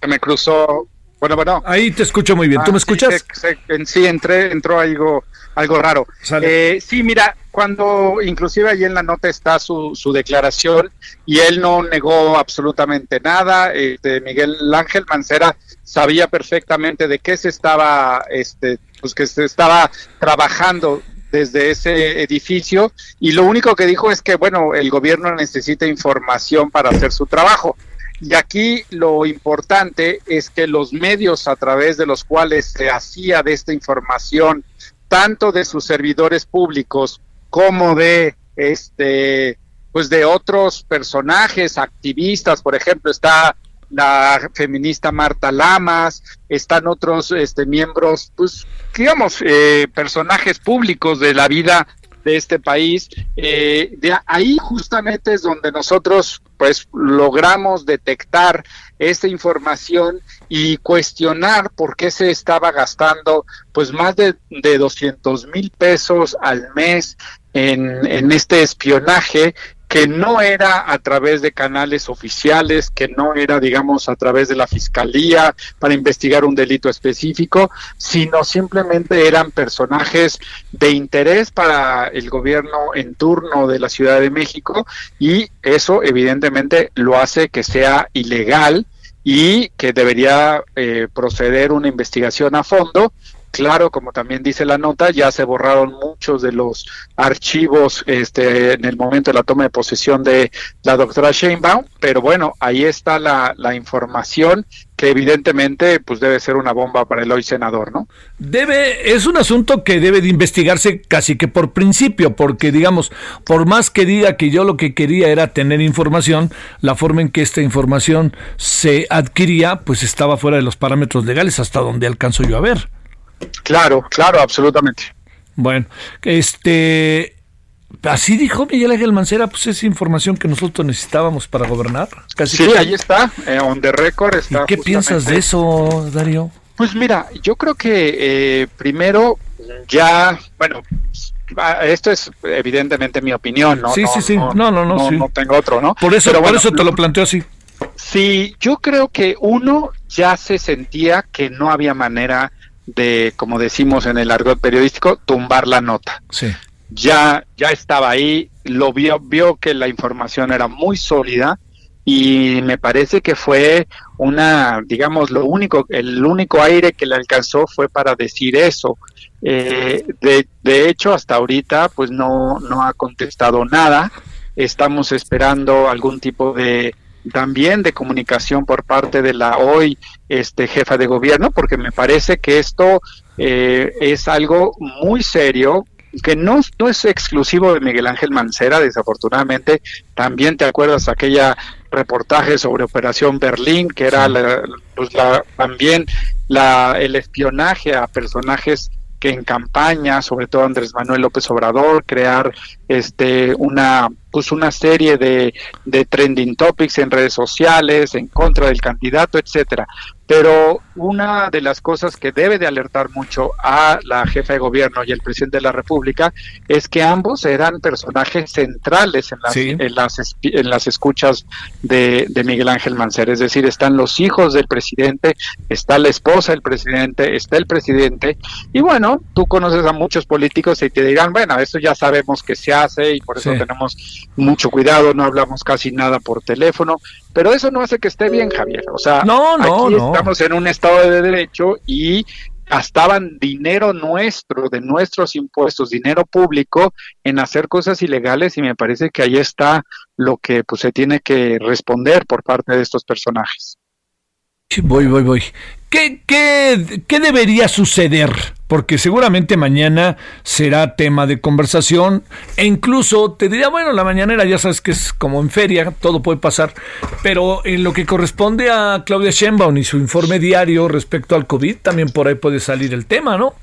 S7: se me cruzó. Bueno, bueno.
S3: Ahí te escucho muy bien. ¿Tú me ah, escuchas?
S7: Sí, sí, entré, entró algo, algo raro. Eh, sí, mira, cuando inclusive ahí en la nota está su, su declaración y él no negó absolutamente nada. Este, Miguel Ángel Mancera sabía perfectamente de qué se estaba, este, pues que se estaba trabajando desde ese edificio y lo único que dijo es que, bueno, el gobierno necesita información para hacer su trabajo. Y aquí lo importante es que los medios a través de los cuales se hacía de esta información, tanto de sus servidores públicos como de este pues de otros personajes activistas, por ejemplo, está la feminista Marta Lamas, están otros este, miembros, pues, digamos, eh, personajes públicos de la vida de este país. Eh, de ahí justamente es donde nosotros, pues, logramos detectar esta información y cuestionar por qué se estaba gastando, pues, más de, de 200 mil pesos al mes en, este espionaje que no era a través de canales oficiales, que no era, digamos, a través de la fiscalía para investigar un delito específico, sino simplemente eran personajes de interés para el gobierno en turno de la Ciudad de México y eso evidentemente lo hace que sea ilegal y que debería eh, proceder una investigación a fondo Claro, como también dice la nota, ya se borraron muchos de los archivos este, en el momento de la toma de posesión de la doctora Sheinbaum, pero bueno, ahí está la, información que evidentemente pues debe ser una bomba para el hoy senador, ¿no?
S3: Debe, es un asunto que debe de investigarse casi que por principio, porque digamos, por más que diga que yo lo que quería era tener información, la forma en que esta información se adquiría, pues estaba fuera de los parámetros legales hasta donde alcanzo yo a ver.
S7: Claro, claro, absolutamente.
S3: Bueno, este, así dijo Miguel Ángel Mancera, pues es información que nosotros necesitábamos para gobernar.
S7: Casi sí, ahí está, eh, on the record está.
S3: ¿Y qué piensas de eso, Darío?
S7: Pues mira, yo creo que eh, primero ya, bueno, esto es evidentemente mi opinión, ¿no?
S3: Sí, sí, sí, no, no, no, no,
S7: no tengo otro, ¿no?
S3: Por eso, por eso te lo planteo así.
S7: Sí, yo creo que uno ya se sentía que no había manera de, como decimos en el argot periodístico, tumbar la nota.
S3: Sí.
S7: Ya, ya estaba ahí, lo vio, vio que la información era muy sólida y me parece que fue una, digamos, lo único, el único aire que le alcanzó fue para decir eso. Eh, de, de hecho, hasta ahorita, pues no, no ha contestado nada. Estamos esperando algún tipo de también de comunicación por parte de la hoy este jefa de gobierno, porque me parece que esto eh, es algo muy serio que no, no es exclusivo de Miguel Ángel Mancera, desafortunadamente, también te acuerdas aquella reportaje sobre Operación Berlín, que era pues la, también la, el espionaje a personajes que en campaña, sobre todo Andrés Manuel López Obrador, crear este una pues una serie de, de trending topics en redes sociales en contra del candidato, etcétera. Pero una de las cosas que debe de alertar mucho a la jefa de gobierno y el presidente de la República es que ambos eran personajes centrales en las, en las, en las escuchas de, de, Miguel Ángel Mancera. Es decir, están los hijos del presidente, está la esposa del presidente, está el presidente. Y bueno, tú conoces a muchos políticos y te dirán, bueno, eso ya sabemos que se hace y por eso tenemos mucho cuidado, no hablamos casi nada por teléfono. Pero eso no hace que esté bien, Javier. O sea,
S3: no, no,
S7: aquí estamos en un estado de derecho y gastaban dinero nuestro, de nuestros impuestos, dinero público, en hacer cosas ilegales y me parece que ahí está lo que pues se tiene que responder por parte de estos personajes.
S3: Voy, voy, voy. ¿Qué, qué, qué debería suceder? Porque seguramente mañana será tema de conversación e incluso te diría, bueno, la mañanera ya sabes que es como en feria, todo puede pasar, pero en lo que corresponde a Claudia Sheinbaum y su informe diario respecto al COVID, también por ahí puede salir el tema, ¿no?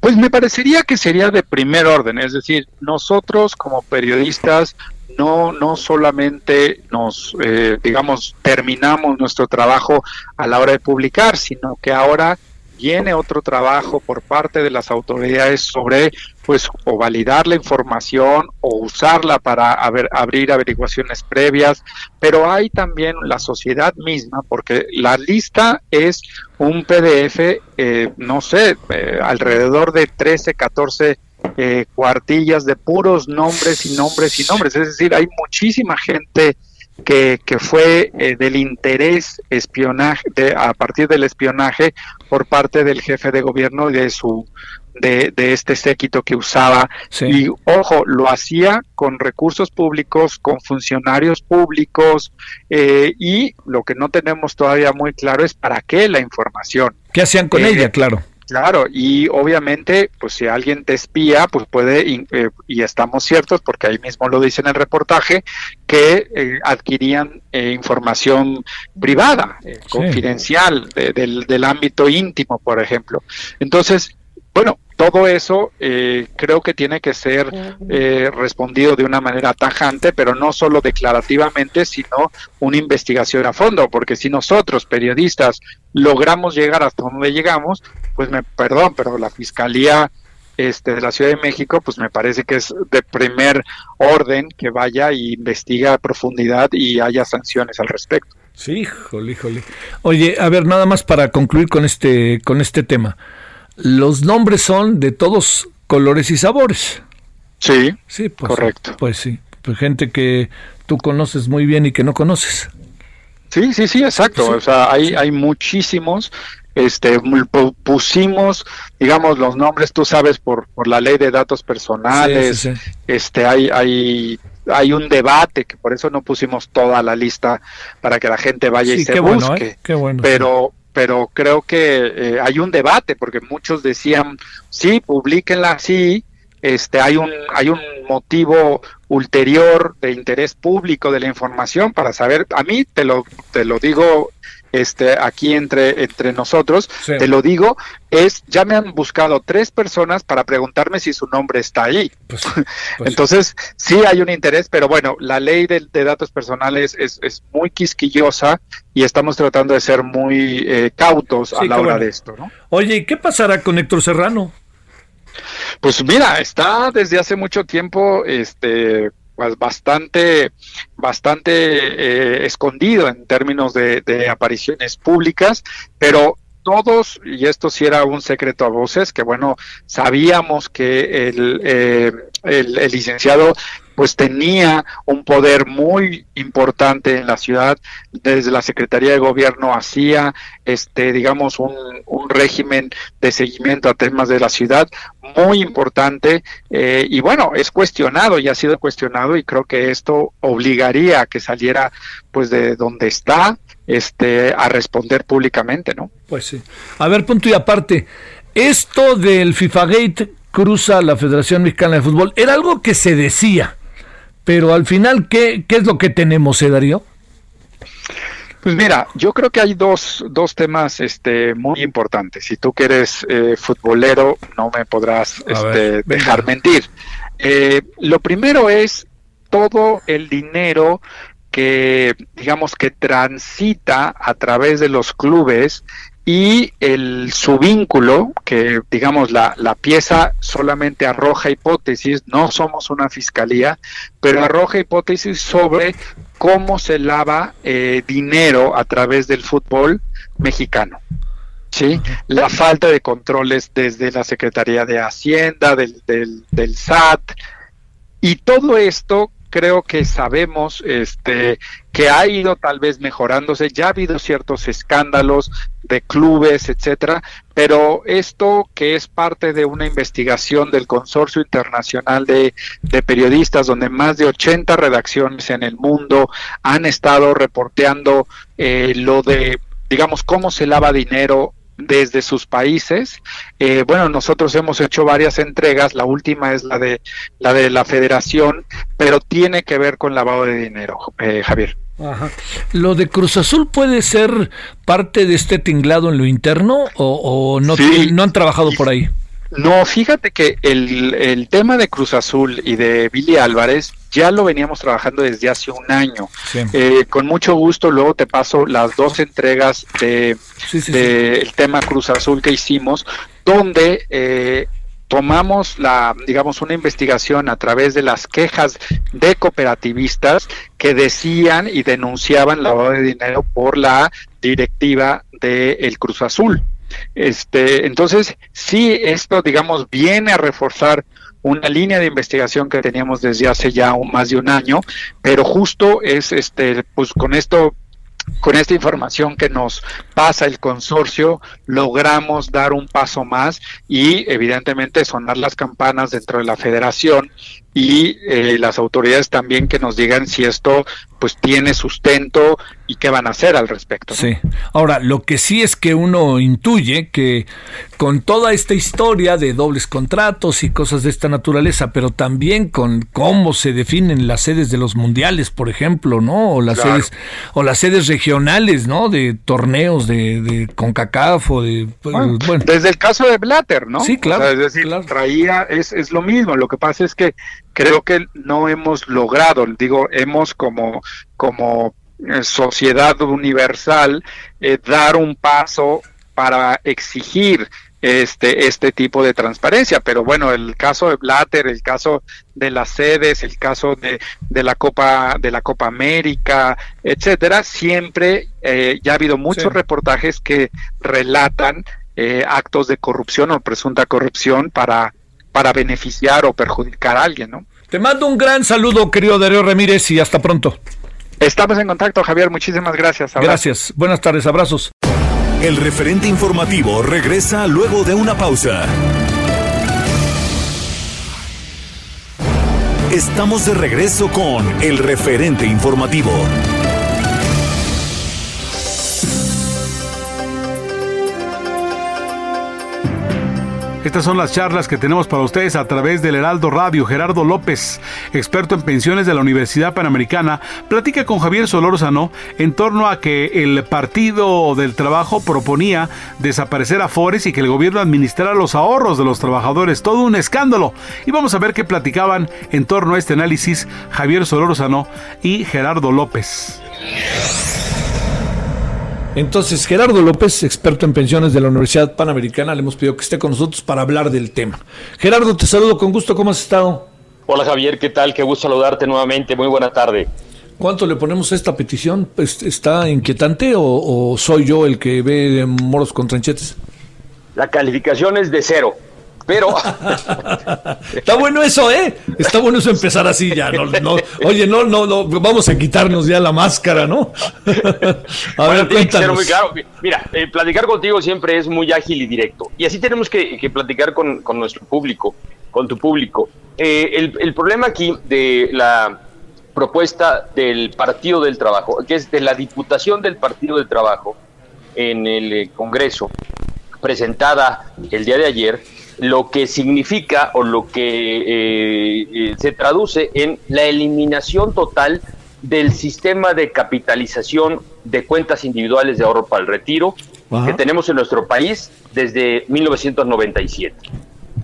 S7: Pues me parecería que sería de primer orden, es decir, nosotros como periodistas no, no solamente nos, eh, digamos, terminamos nuestro trabajo a la hora de publicar, sino que ahora viene otro trabajo por parte de las autoridades sobre pues o validar la información o usarla para abrir averiguaciones previas, pero hay también la sociedad misma, porque la lista es un PDF, eh, no sé, eh, alrededor de 13, 14 eh, cuartillas de puros nombres y nombres y nombres. Es decir, hay muchísima gente que, que fue eh, del interés espionaje, de, a partir del espionaje por parte del jefe de gobierno y de su de, de este séquito que usaba. Y ojo, lo hacía con recursos públicos, con funcionarios públicos, eh, y lo que no tenemos todavía muy claro es para qué la información.
S3: ¿Qué hacían con ella? Claro.
S7: Claro, y obviamente, pues si alguien te espía, pues puede, eh, y estamos ciertos, porque ahí mismo lo dice en el reportaje, que eh, adquirían eh, información privada, confidencial, del, del ámbito íntimo, por ejemplo. Entonces, bueno, todo eso eh, creo que tiene que ser eh, respondido de una manera tajante, pero no solo declarativamente, sino una investigación a fondo, porque si nosotros, periodistas, logramos llegar hasta donde llegamos, pues me perdón, pero la fiscalía este, de la Ciudad de México, pues me parece que es de primer orden que vaya y investiga a profundidad y haya sanciones al respecto.
S3: Sí, híjole, híjole. Oye, a ver, nada más para concluir con este, con este tema. Los nombres son de todos colores y sabores.
S7: Sí,
S3: sí pues,
S7: correcto.
S3: Pues sí, pues gente que tú conoces muy bien y que no conoces.
S7: Sí, sí, sí, exacto. o sea, hay, hay muchísimos. Este, pusimos, digamos, los nombres, tú sabes, por, por la ley de datos personales. este, hay, hay, hay un debate que por eso no pusimos toda la lista para que la gente vaya y se busque.
S3: ¿eh? qué bueno,
S7: pero, pero creo que eh, hay un debate porque muchos decían, sí, publíquenla así, este, hay un, hay un motivo ulterior de interés público de la información para saber, a mí te lo, te lo digo este, aquí entre, entre nosotros, te lo digo, es, ya me han buscado tres personas para preguntarme si su nombre está ahí. Pues, pues Entonces, sí hay un interés, pero bueno, la ley de, datos personales es, es, muy quisquillosa y estamos tratando de ser muy eh, cautos a la hora de esto, ¿no?
S3: Oye, ¿y qué pasará con Héctor Serrano?
S7: Pues mira, está desde hace mucho tiempo, este, pues bastante, bastante eh, escondido en términos de, apariciones públicas, pero todos, y esto sí era un secreto a voces, que bueno, sabíamos que el, eh, el, el, licenciado pues tenía un poder muy importante en la ciudad. Desde la Secretaría de Gobierno hacía, este, digamos, un, régimen de seguimiento a temas de la ciudad muy importante eh, y bueno, es cuestionado y ha sido cuestionado y creo que esto obligaría a que saliera pues de donde está este a responder públicamente, ¿no?
S3: Pues sí. A ver, punto y aparte, esto del FIFA Gate cruza la Federación Mexicana de Fútbol, era algo que se decía pero al final, ¿qué, qué es lo que tenemos, eh, Darío?
S7: Pues mira, yo creo que hay dos, dos temas este, muy importantes. Si tú que eres eh, futbolero, no me podrás este, dejar mentir. Eh, lo primero es todo el dinero que, digamos, que transita a través de los clubes y el su vínculo, que digamos la, la pieza solamente arroja hipótesis, no somos una fiscalía, pero arroja hipótesis sobre cómo se lava eh, dinero a través del fútbol mexicano. ¿sí? La falta de controles desde la Secretaría de Hacienda, del, del, del SAT, y todo esto creo que sabemos este, que ha ido tal vez mejorándose, ya ha habido ciertos escándalos de clubes, etcétera, pero esto que es parte de una investigación del Consorcio Internacional de, Periodistas, donde más de 80 redacciones en el mundo han estado reporteando eh, lo de digamos, cómo se lava dinero desde sus países. Eh, bueno, nosotros hemos hecho varias entregas, la última es la de la de la Federación, pero tiene que ver con lavado de dinero, eh, Javier.
S3: ¿Lo de Cruz Azul puede ser parte de este tinglado en lo interno o, no, no han trabajado por ahí?
S7: No, fíjate que el, el, tema de Cruz Azul y de Billy Álvarez ya lo veníamos trabajando desde hace un año. Eh, con mucho gusto luego te paso las dos entregas de, el tema Cruz Azul que hicimos, donde eh, tomamos la, digamos, una investigación a través de las quejas de cooperativistas que decían y denunciaban lavado de dinero por la directiva del Cruz Azul. Este, entonces, sí, esto, digamos, viene a reforzar una línea de investigación que teníamos desde hace ya más de un año, pero justo es, este, pues con esto con esta información que nos pasa el consorcio, logramos dar un paso más y evidentemente sonar las campanas dentro de la federación y eh, las autoridades también que nos digan si esto pues tiene sustento y qué van a hacer al respecto.
S3: Sí. Ahora, lo que sí es que uno intuye que con toda esta historia de dobles contratos y cosas de esta naturaleza, pero también con cómo se definen las sedes de los mundiales, por ejemplo, ¿no? O las sedes o las sedes regionales, ¿no? De torneos de, de CONCACAF o de
S7: pues, bueno, desde el caso de Blatter, ¿no?
S3: Sí, claro.
S7: es decir, traía es es lo mismo, lo que pasa es que creo que no hemos logrado, digo, hemos como, como eh, sociedad universal eh, dar un paso para exigir este, este tipo de transparencia. Pero bueno, el caso de Blatter, el caso de las sedes, el caso de, de la Copa, de la Copa América, etcétera, siempre eh, ya ha habido muchos reportajes que relatan eh, actos de corrupción o presunta corrupción para, para beneficiar o perjudicar a alguien, ¿no?
S3: Te mando un gran saludo, querido Darío Ramírez, y hasta pronto.
S7: Estamos en contacto, Javier. Muchísimas gracias.
S3: Gracias. Buenas tardes. Abrazos.
S1: El referente informativo regresa luego de una pausa. Estamos de regreso con el referente informativo.
S2: Estas son las charlas que tenemos para ustedes a través del Heraldo Radio. Gerardo López, experto en pensiones de la Universidad Panamericana, platica con Javier Solórzano en torno a que el Partido del Trabajo proponía desaparecer Afores y que el gobierno administrara los ahorros de los trabajadores. Todo un escándalo. Y vamos a ver qué platicaban en torno a este análisis Javier Solórzano y Gerardo López.
S3: Entonces, Gerardo López, experto en pensiones de la Universidad Panamericana, le hemos pedido que esté con nosotros para hablar del tema. Gerardo, te saludo con gusto, ¿cómo has estado?
S8: Hola Javier, ¿qué tal? Qué gusto saludarte nuevamente, muy buena tarde.
S3: ¿Cuánto le ponemos a esta petición? Pues, ¿Está inquietante o, o soy yo el que ve moros con tranchetes?
S8: La calificación es de cero. Pero.
S3: Está bueno eso, ¿eh? Está bueno eso empezar así ya. No, oye, no, no, no, vamos a quitarnos ya la máscara, ¿no?
S8: a ver, cuéntanos. Muy claro. Mira, eh, platicar contigo siempre es muy ágil y directo. Y así tenemos que, platicar con, nuestro público, con tu público. Eh, el, el problema aquí de la propuesta del Partido del Trabajo, que es de la Diputación del Partido del Trabajo en el eh, Congreso, presentada el día de ayer, lo que significa o lo que eh, eh, se traduce en la eliminación total del sistema de capitalización de cuentas individuales de ahorro para el retiro que tenemos en nuestro país desde 1997.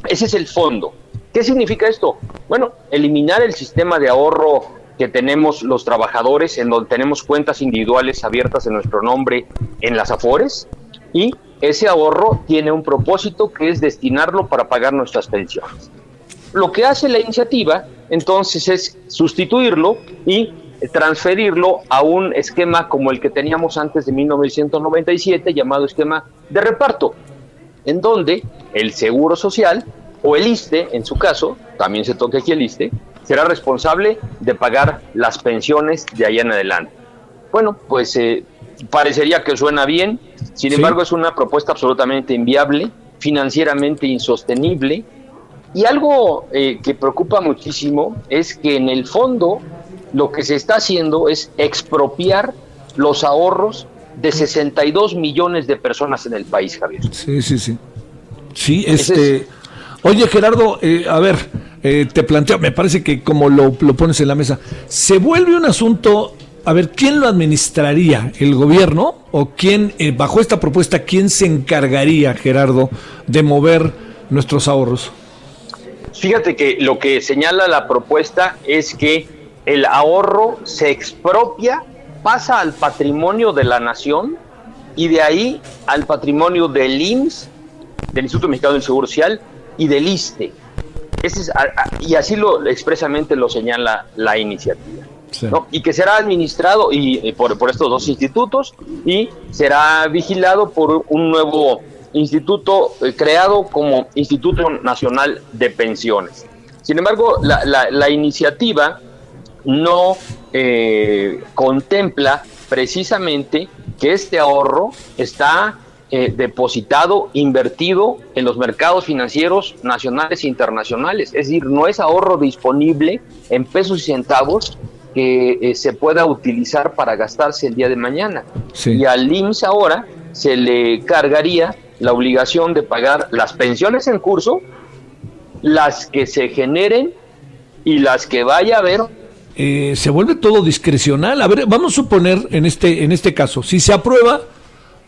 S8: Ese es el fondo. ¿Qué significa esto? Bueno, eliminar el sistema de ahorro que tenemos los trabajadores, en donde tenemos cuentas individuales abiertas en nuestro nombre en las AFORES, y ese ahorro tiene un propósito que es destinarlo para pagar nuestras pensiones. Lo que hace la iniciativa entonces es sustituirlo y transferirlo a un esquema como el que teníamos antes de 1997 llamado esquema de reparto, en donde el Seguro Social o el ISTE, en su caso, también se toca aquí el ISTE, será responsable de pagar las pensiones de ahí en adelante. Bueno, pues eh, parecería que suena bien, sin embargo es una propuesta absolutamente inviable, financieramente insostenible, y algo eh, que preocupa muchísimo es que en el fondo lo que se está haciendo es expropiar los ahorros de 62 millones de personas en el país, Javier.
S3: Sí, sí, sí. Sí, este... Oye, Gerardo, eh, a ver, eh, te planteo, me parece que como lo, lo pones en la mesa, se vuelve un asunto a ver, ¿quién lo administraría? ¿El gobierno? ¿O quién, eh, bajo esta propuesta, quién se encargaría, Gerardo, de mover nuestros ahorros?
S8: Fíjate que lo que señala la propuesta es que el ahorro se expropia, pasa al patrimonio de la nación y de ahí al patrimonio del IMSS, del Instituto Mexicano del Seguro Social y del ISTE. es, y así lo expresamente lo señala la iniciativa y que será administrado y, por, estos dos institutos y será vigilado por un nuevo instituto eh, creado como Instituto Nacional de Pensiones. Sin embargo, la, iniciativa no eh, contempla precisamente que este ahorro está eh, depositado, invertido en los mercados financieros nacionales e internacionales. Es decir, no es ahorro disponible en pesos y centavos, que eh, se pueda utilizar para gastarse el día de mañana. Y al IMSS ahora se le cargaría la obligación de pagar las pensiones en curso, las que se generen y las que vaya a haber.
S3: Eh, se vuelve todo discrecional. A ver, vamos a suponer en este, en este caso, si se aprueba,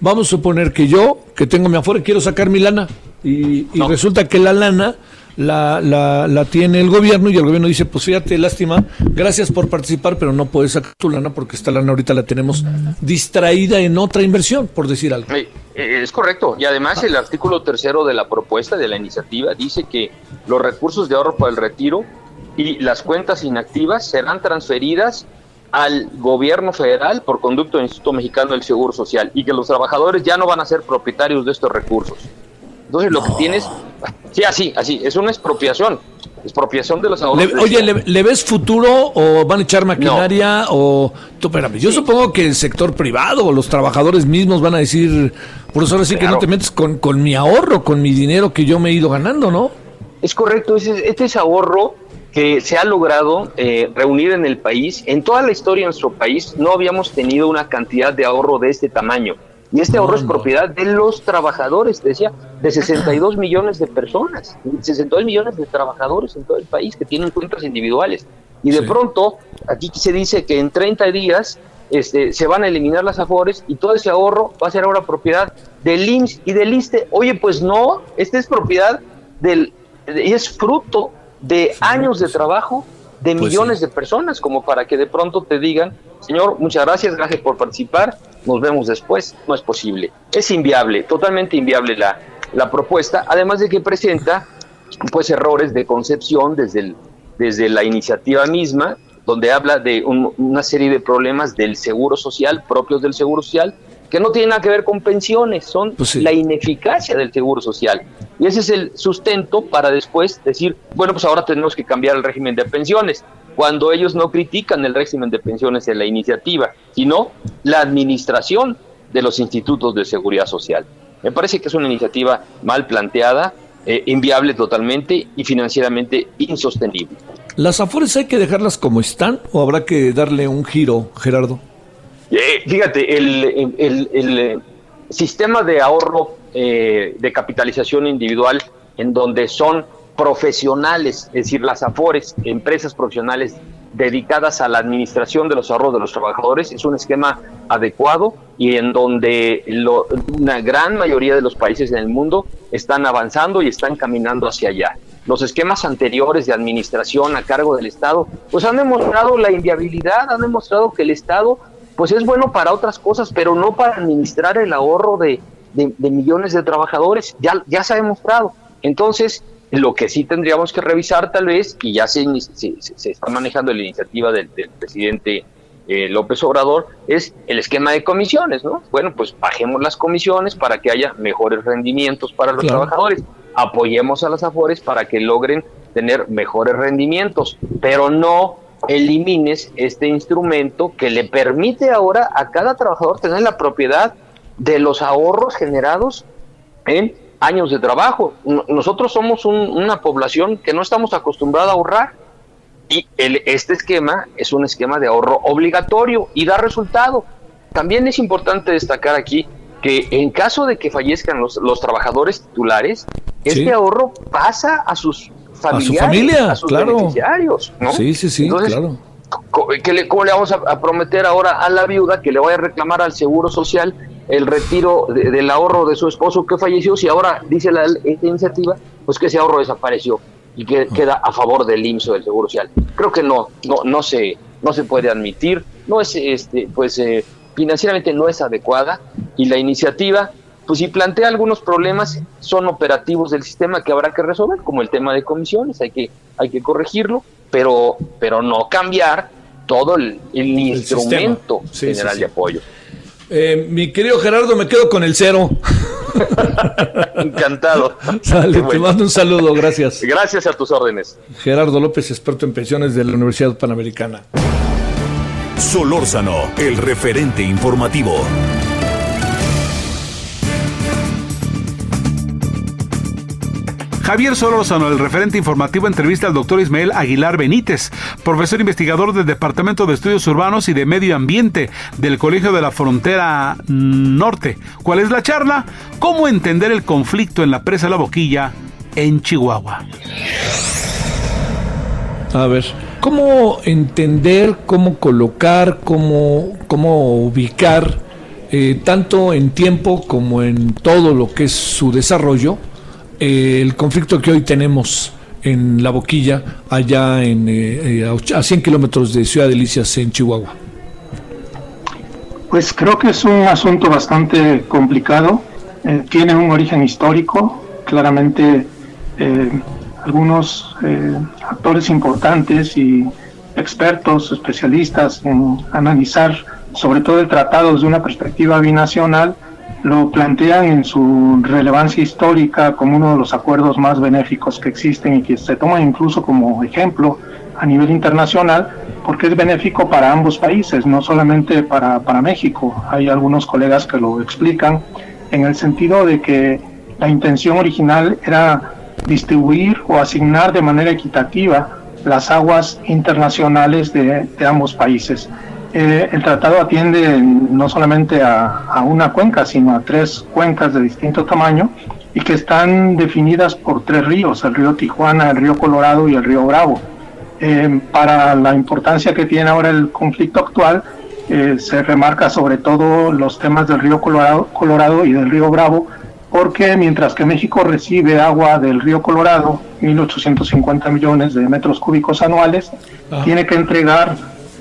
S3: vamos a suponer que yo, que tengo mi afuera, quiero sacar mi lana y, resulta que la lana la, la, la, tiene el gobierno y el gobierno dice, pues fíjate, lástima, gracias por participar, pero no puedes sacar tu lana porque esta lana ahorita la tenemos distraída en otra inversión, por decir algo.
S8: Eh, es correcto. Y además el artículo tercero de la propuesta de la iniciativa dice que los recursos de ahorro para el retiro y las cuentas inactivas serán transferidas al gobierno federal por conducto del Instituto Mexicano del Seguro Social y que los trabajadores ya no van a ser propietarios de estos recursos. Entonces lo que tienes, sí, así, así, es una expropiación, expropiación de los ahorros.
S3: oye, ¿le, ves futuro o van a echar maquinaria o... espérame, yo supongo que el sector privado o los trabajadores mismos van a decir, por eso ahora sí que no te metes con, con mi ahorro, con mi dinero que yo me he ido ganando, ¿no?
S8: Es correcto, este es ahorro que se ha logrado eh, reunir en el país. En toda la historia de nuestro país no habíamos tenido una cantidad de ahorro de este tamaño. Y este ahorro es propiedad de los trabajadores, decía, de 62 millones de personas, 62 millones de trabajadores en todo el país que tienen cuentas individuales. Y de pronto, aquí se dice que en 30 días este, se van a eliminar las afores y todo ese ahorro va a ser ahora propiedad del IMSS y del ISTE. Oye, pues no, este es propiedad del, y es fruto de años de trabajo de pues millones de personas, como para que de pronto te digan, señor, muchas gracias, gracias por participar, nos vemos después. No es posible. Es inviable, totalmente inviable la, la propuesta, además de que presenta pues errores de concepción desde, el, desde la iniciativa misma, donde habla de una serie de problemas del seguro social, propios del seguro social, que no tienen nada que ver con pensiones, son pues la ineficacia del seguro social. Y ese es el sustento para después decir, bueno, pues ahora tenemos que cambiar el régimen de pensiones, cuando ellos no critican el régimen de pensiones en la iniciativa, sino la administración de los institutos de seguridad social. Me parece que es una iniciativa mal planteada, eh, inviable totalmente y financieramente insostenible.
S3: ¿Las afores hay que dejarlas como están o habrá que darle un giro, Gerardo?
S8: Eh, fíjate, el, eh, sistema de ahorro eh, de capitalización individual en donde son profesionales, es decir, las AFORES, empresas profesionales dedicadas a la administración de los ahorros de los trabajadores, es un esquema adecuado y en donde una gran mayoría de los países en el mundo están avanzando y están caminando hacia allá. Los esquemas anteriores de administración a cargo del Estado, pues han demostrado la inviabilidad, han demostrado que el Estado pues es bueno para otras cosas, pero no para administrar el ahorro de, millones de trabajadores, ya, ya se ha demostrado. Entonces, lo que sí tendríamos que revisar tal vez, y ya se, se, está manejando la iniciativa del, presidente eh, López Obrador, es el esquema de comisiones, ¿no? Bueno, pues bajemos las comisiones para que haya mejores rendimientos para los trabajadores, apoyemos a las AFORES para que logren tener mejores rendimientos, pero no elimines este instrumento que le permite ahora a cada trabajador tener la propiedad de los ahorros generados en años de trabajo. Nosotros somos una población que no estamos acostumbrada a ahorrar y el, este esquema es un esquema de ahorro obligatorio y da resultado. También es importante destacar aquí que en caso de que fallezcan los, los trabajadores titulares, este ahorro pasa a sus a su familia, claro. beneficiarios, ¿no?
S3: Sí, sí, sí, claro.
S8: le, ¿Cómo le vamos a, prometer ahora a la viuda que le vaya a reclamar al Seguro Social el retiro del ahorro de su esposo que falleció si ahora dice la esta iniciativa pues que ese ahorro desapareció y que ah. queda a favor del IMSS o del Seguro Social? Creo que no, no, no se, no se puede admitir, no es este, pues eh, financieramente no es adecuada y la iniciativa pues si plantea algunos problemas, son operativos del sistema que habrá que resolver, como el tema de comisiones, hay que, hay que corregirlo, pero, pero no cambiar todo el, instrumento general de apoyo.
S3: Eh, mi querido Gerardo, me quedo con el cero.
S8: Encantado.
S3: te mando un saludo, gracias.
S8: Gracias a tus órdenes.
S3: Gerardo López, experto en pensiones de la Universidad Panamericana.
S1: Solórzano, el referente informativo.
S2: Javier Solórzano, el referente informativo, entrevista al doctor Ismael Aguilar Benítez, profesor investigador del Departamento de Estudios Urbanos y de Medio Ambiente del Colegio de la Frontera Norte. ¿Cuál es la charla? ¿Cómo entender el conflicto en la presa La Boquilla en Chihuahua?
S3: A ver, ¿cómo entender, cómo colocar, cómo, cómo ubicar, eh, tanto en tiempo como en todo lo que es su desarrollo, el conflicto que hoy tenemos en La Boquilla, allá en, eh, eh, a 100 kilómetros de Ciudad Delicias, en Chihuahua?
S4: Pues creo que es un asunto bastante complicado.
S9: eh, tiene un origen histórico, claramente eh, algunos eh, actores importantes y expertos, especialistas en analizar sobre todo el tratado desde una perspectiva binacional, lo plantean en su relevancia histórica como uno de los acuerdos más benéficos que existen y que se toma incluso como ejemplo a nivel internacional porque es benéfico para ambos países, no solamente para, para México. Hay algunos colegas que lo explican en el sentido de que la intención original era distribuir o asignar de manera equitativa las aguas internacionales de, ambos países. Eh, el tratado atiende no solamente a, a, una cuenca, sino a tres cuencas de distinto tamaño y que están definidas por tres ríos, el río Tijuana, el río Colorado y el río Bravo. Eh, para la importancia que tiene ahora el conflicto actual, eh, se remarca sobre todo los temas del río Colorado, Colorado y del río Bravo, porque mientras que México recibe agua del río Colorado, 1.850 millones de metros cúbicos anuales, ah. tiene que entregar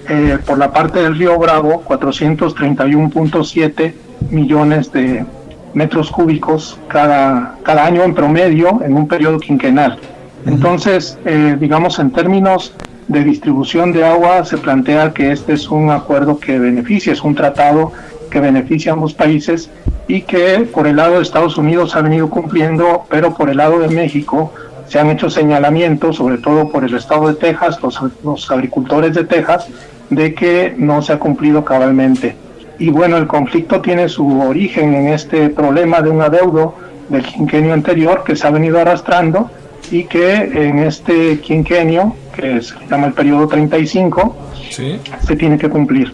S9: eh, por la parte del río Bravo 431.7 millones de metros cúbicos cada, cada año en promedio en un periodo quinquenal. Entonces, eh, digamos, en términos de distribución de agua, se plantea que este es un acuerdo que beneficia, es un tratado que beneficia a ambos países y que por el lado de Estados Unidos ha venido cumpliendo, pero por el lado de México se han hecho señalamientos, sobre todo por el estado de Texas, los, los agricultores de Texas, de que no se ha cumplido cabalmente. Y bueno, el conflicto tiene su origen en este problema de un adeudo del quinquenio anterior que se ha venido arrastrando y que en este quinquenio, que se llama el periodo 35, se tiene que cumplir.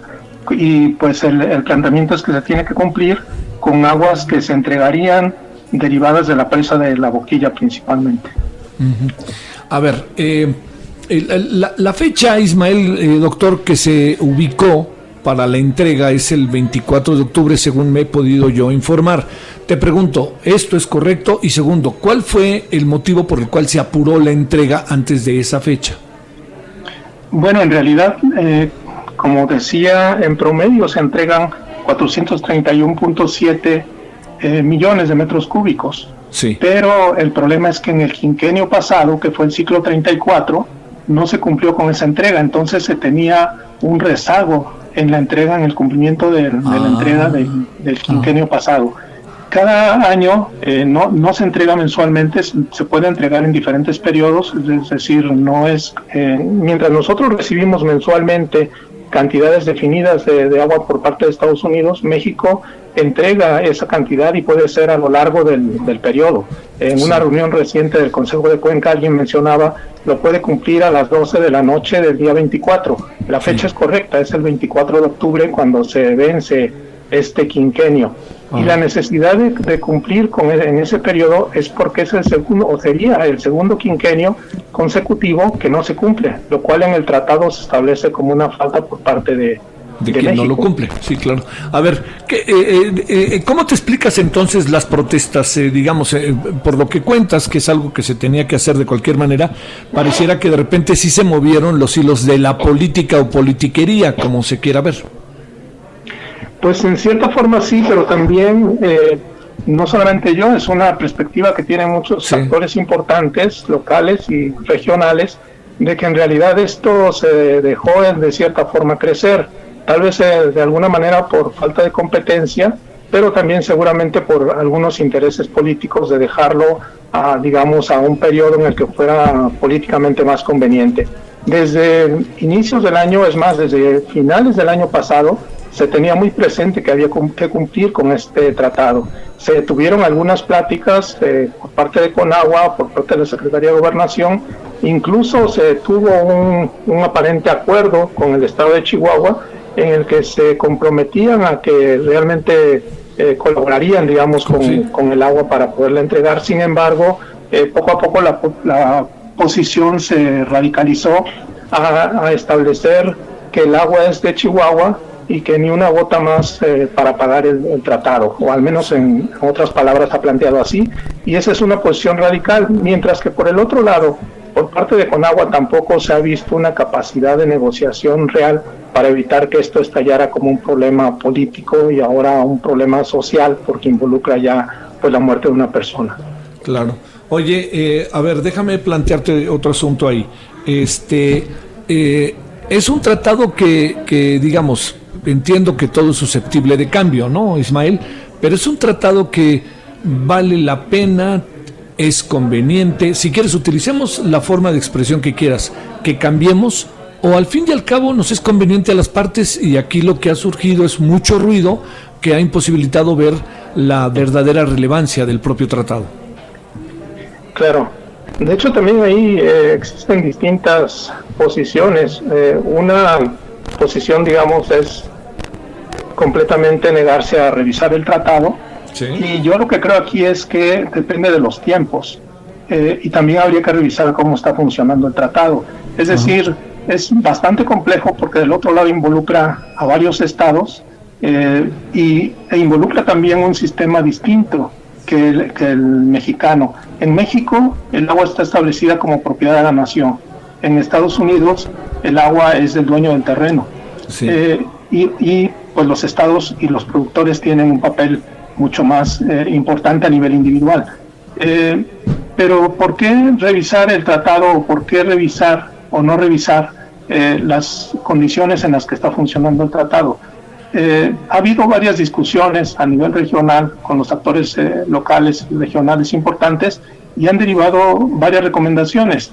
S9: Y pues el, planteamiento es que se tiene que cumplir con aguas que se entregarían derivadas de la presa de la boquilla principalmente.
S3: A ver, eh, la, la, fecha, Ismael, eh, doctor, que se ubicó para la entrega es el 24 de octubre, según me he podido yo informar. Te pregunto, ¿esto es correcto? Y segundo, ¿cuál fue el motivo por el cual se apuró la entrega antes de esa fecha?
S9: Bueno, en realidad, eh, como decía, en promedio se entregan 431.7 eh, millones de metros cúbicos. Sí. Pero el problema es que en el quinquenio pasado, que fue el ciclo 34, no se cumplió con esa entrega, entonces se tenía un rezago en la entrega, en el cumplimiento de, la ah. entrega del quinquenio pasado cada año eh, no, no se entrega mensualmente, se puede entregar en diferentes periodos, es decir, no es, eh, mientras nosotros recibimos mensualmente cantidades definidas de, agua por parte de Estados Unidos, México entrega esa cantidad y puede ser a lo largo del, del periodo. En una reunión reciente del Consejo de Cuenca alguien mencionaba lo puede cumplir a las 12 de la noche del día 24. La fecha es correcta, es el 24 de octubre cuando se vence este quinquenio. Y la necesidad de, cumplir con e, en ese periodo es porque es el segundo, o sería el segundo quinquenio consecutivo que no se cumple, lo cual en el tratado se establece como una falta por parte de,
S3: de, que no lo cumple. Sí, claro. A ver, ¿qué, eh, eh, eh, ¿cómo te explicas entonces las protestas? digamos, por lo que cuentas, que es algo que se tenía que hacer de cualquier manera, pareciera que de repente sí se movieron los hilos de la política o politiquería, como se quiera ver.
S9: Pues en cierta forma sí, pero también eh, no solamente yo, es una perspectiva que tienen muchos actores importantes, locales y regionales, de que en realidad esto se dejó de cierta forma crecer, tal vez eh, de alguna manera por falta de competencia, pero también seguramente por algunos intereses políticos de dejarlo, a, digamos, a un periodo en el que fuera políticamente más conveniente. Desde inicios del año, es más, desde finales del año pasado, se tenía muy presente que había que cumplir con este tratado. Se tuvieron algunas pláticas eh, por parte de Conagua, por parte de la Secretaría de Gobernación, incluso se tuvo un, aparente acuerdo con el Estado de Chihuahua en el que se comprometían a que realmente eh, colaborarían, digamos, con, el agua para poderla entregar. Sin embargo, eh, poco a poco la, posición se radicalizó a, a establecer que el agua es de Chihuahua y que ni una gota más eh, para pagar el, tratado, o al menos en otras palabras ha planteado así, y esa es una posición radical, mientras que por el otro lado, por parte de Conagua tampoco se ha visto una capacidad de negociación real para evitar que esto estallara como un problema político y ahora un problema social porque involucra ya pues la muerte de una persona.
S3: Claro. Oye, eh, a ver, déjame plantearte otro asunto ahí. Este eh, es un tratado que, que, digamos, entiendo que todo es susceptible de cambio, ¿no, Ismael? Pero es un tratado que vale la pena, es conveniente. Si quieres, utilicemos la forma de expresión que quieras, que cambiemos, o al fin y al cabo nos es conveniente a las partes, y aquí lo que ha surgido es mucho ruido que ha imposibilitado ver la verdadera relevancia del propio tratado.
S9: Claro. De hecho, también ahí eh, existen distintas posiciones. Eh, una posición, digamos, es completamente negarse a revisar el tratado. Y yo lo que creo aquí es que depende de los tiempos. Eh, y también habría que revisar cómo está funcionando el tratado. Es decir, es bastante complejo porque del otro lado involucra a varios estados eh, y, e involucra también un sistema distinto que el, que el, mexicano. En México el agua está establecida como propiedad de la nación. En Estados Unidos el agua es del dueño del terreno. Eh, y, y, pues los estados y los productores tienen un papel mucho más eh, importante a nivel individual. Eh, pero ¿por qué revisar el tratado o por qué revisar o no revisar eh, las condiciones en las que está funcionando el tratado? ha habido varias discusiones a nivel regional con los actores locales y regionales importantes y han derivado varias recomendaciones.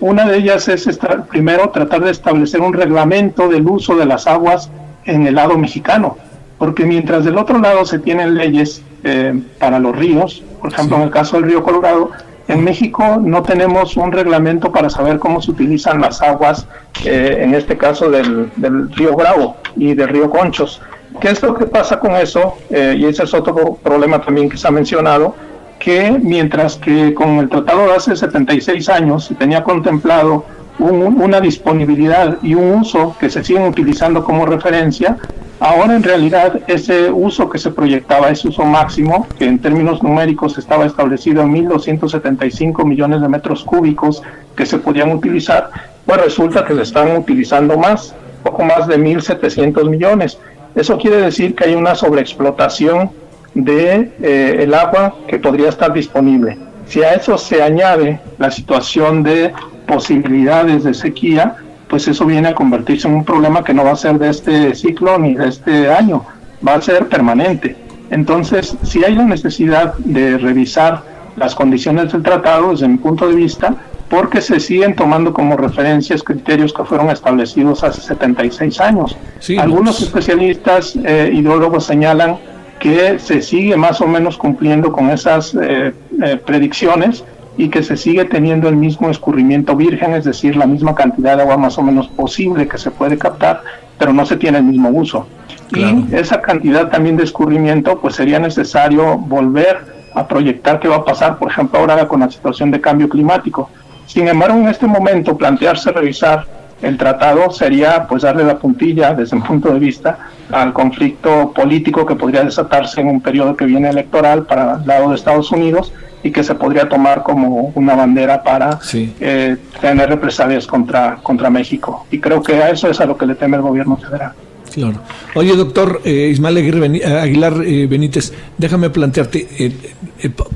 S9: una de ellas es, primero, tratar de establecer un reglamento del uso de las aguas en el lado mexicano porque mientras del otro lado se tienen leyes eh, para los ríos, por ejemplo en el caso del río Colorado, en México no tenemos un reglamento para saber cómo se utilizan las aguas, eh, en este caso del, río Bravo y del río Conchos. ¿Qué es lo que pasa con eso? Eh, y ese es otro problema también que se ha mencionado, que mientras que con el tratado de hace 76 años se tenía contemplado una disponibilidad y un uso que se siguen utilizando como referencia, ahora en realidad ese uso que se proyectaba, ese uso máximo, que en términos numéricos estaba establecido en 1.275 millones de metros cúbicos que se podían utilizar, pues resulta que se están utilizando más, poco más de 1.700 millones. Eso quiere decir que hay una sobreexplotación de eh, el agua que podría estar disponible. Si a eso se añade la situación de posibilidades de sequía, pues eso viene a convertirse en un problema que no va a ser de este ciclo ni de este año, va a ser permanente. Entonces, si hay la necesidad de revisar las condiciones del tratado desde mi punto de vista, porque se siguen tomando como referencias criterios que fueron establecidos hace 76 años. Algunos especialistas eh, ideólogos señalan que se sigue más o menos cumpliendo con esas eh, eh, predicciones y que se sigue teniendo el mismo escurrimiento virgen, es decir, la misma cantidad de agua más o menos posible que se puede captar, pero no se tiene el mismo uso. Y esa cantidad también de escurrimiento, pues sería necesario volver a proyectar qué va a pasar, por ejemplo, ahora con la situación de cambio climático. Sin embargo, en este momento plantearse revisar el tratado sería pues darle la puntilla desde un punto de vista al conflicto político que podría desatarse en un periodo que viene electoral para el lado de Estados Unidos y que se podría tomar como una bandera para eh, tener represalias contra, contra México. Y creo que a eso es a lo que le teme el gobierno federal.
S3: Claro. Oye, doctor eh, Ismael eh, Aguilar Benítez, déjame plantearte,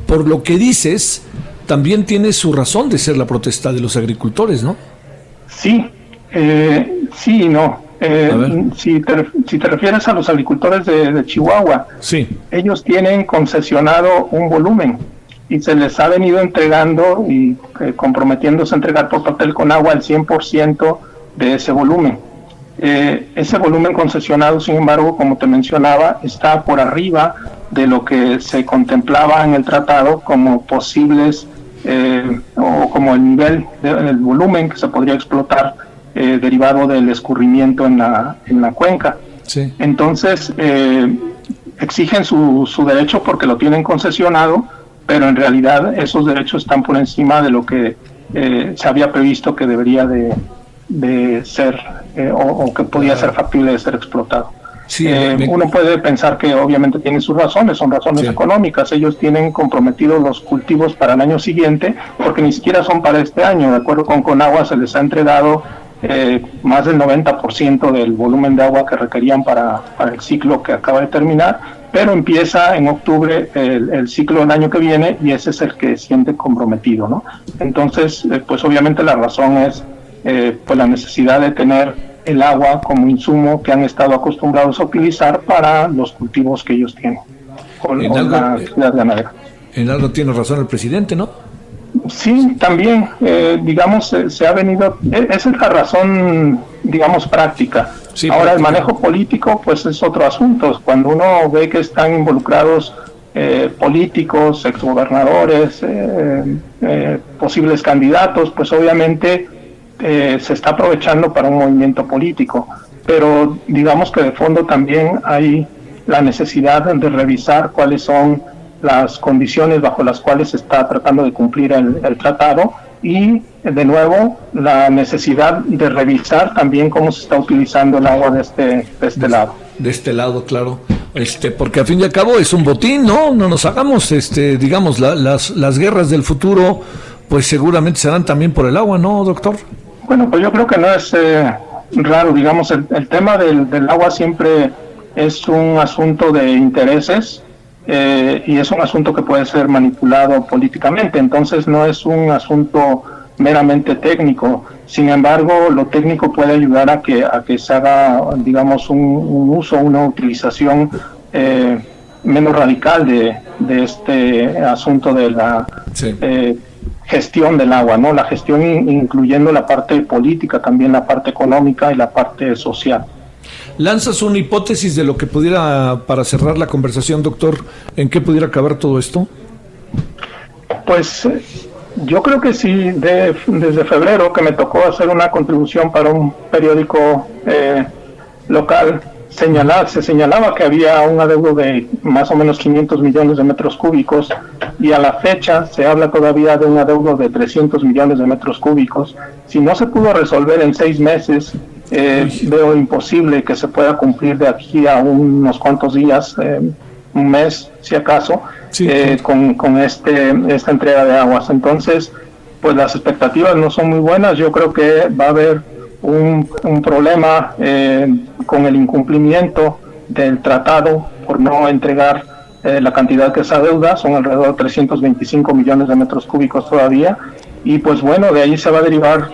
S3: por lo que dices, también tiene su razón de ser la protesta de los agricultores, ¿no?
S9: Sí, sí y no. si, te, si te refieres a los agricultores de, de Chihuahua,
S3: sí.
S9: ellos tienen concesionado un volumen y se les ha venido entregando y eh, comprometiéndose a entregar por papel con agua el 100% de ese volumen. Eh, ese volumen concesionado, sin embargo, como te mencionaba, está por arriba de lo que se contemplaba en el tratado como posibles eh, o como el nivel del volumen que se podría explotar derivado del escurrimiento en la, en la cuenca. Entonces, exigen su, su derecho porque lo tienen concesionado, pero en realidad esos derechos están por encima de lo que eh, se había previsto que debería de, ser eh, o, que podía ser factible de ser explotado. Eh, uno puede pensar que obviamente tiene sus razones, son razones económicas. Ellos tienen comprometidos los cultivos para el año siguiente, porque ni siquiera son para este año. De acuerdo con Conagua, se les ha entregado eh, más del 90% del volumen de agua que requerían para, para, el ciclo que acaba de terminar, pero empieza en octubre el, ciclo del año que viene y ese es el que siente comprometido. ¿no? Entonces, eh, pues obviamente la razón es pues la necesidad de tener el agua como insumo que han estado acostumbrados a utilizar para los cultivos que ellos tienen con, algo, la actividad ganadera.
S3: En algo tiene razón el presidente, ¿no?
S9: Sí, también, eh, digamos, se ha venido, e, esa es la razón, digamos, práctica. Ahora el manejo político, pues es otro asunto. Cuando uno ve que están involucrados eh, políticos, exgobernadores, eh, posibles candidatos, pues obviamente eh, se está aprovechando para un movimiento político, pero digamos que de fondo también hay la necesidad de revisar cuáles son las condiciones bajo las cuales se está tratando de cumplir el, tratado y de nuevo la necesidad de revisar también cómo se está utilizando el agua de este, de este lado.
S3: De este lado, claro. Este, porque a fin y al cabo es un botín, ¿no? No nos hagamos, este, digamos, las, las guerras del futuro, pues seguramente serán también por el agua, ¿no, doctor?
S9: Bueno, pues yo creo que no es eh, raro, digamos, el, tema del, agua siempre es un asunto de intereses eh, y es un asunto que puede ser manipulado políticamente, entonces no es un asunto meramente técnico. Sin embargo, lo técnico puede ayudar a que, a que se haga, digamos, un, uso, una utilización eh, menos radical de, de, este asunto de la gestión del agua, ¿no? La gestión incluyendo la parte política, también la parte económica y la parte social.
S3: ¿Lanzas una hipótesis de lo que pudiera, para cerrar la conversación, doctor, en qué pudiera acabar todo esto?
S9: Pues yo creo que sí, desde febrero que me tocó hacer una contribución para un periódico eh, local, señalar, se señalaba que había un adeudo de más o menos 500 millones de metros cúbicos y a la fecha se habla todavía de un adeudo de 300 millones de metros cúbicos. Si no se pudo resolver en seis meses, eh, veo imposible que se pueda cumplir de aquí a unos cuantos días, eh, un mes si acaso, eh, con, con este, esta entrega de aguas. Entonces, pues las expectativas no son muy buenas. Yo creo que va a haber un, un problema eh, con el incumplimiento del tratado por no entregar eh, la cantidad que se adeuda, son alrededor de 325 millones de metros cúbicos todavía, y pues bueno, de ahí se va a derivar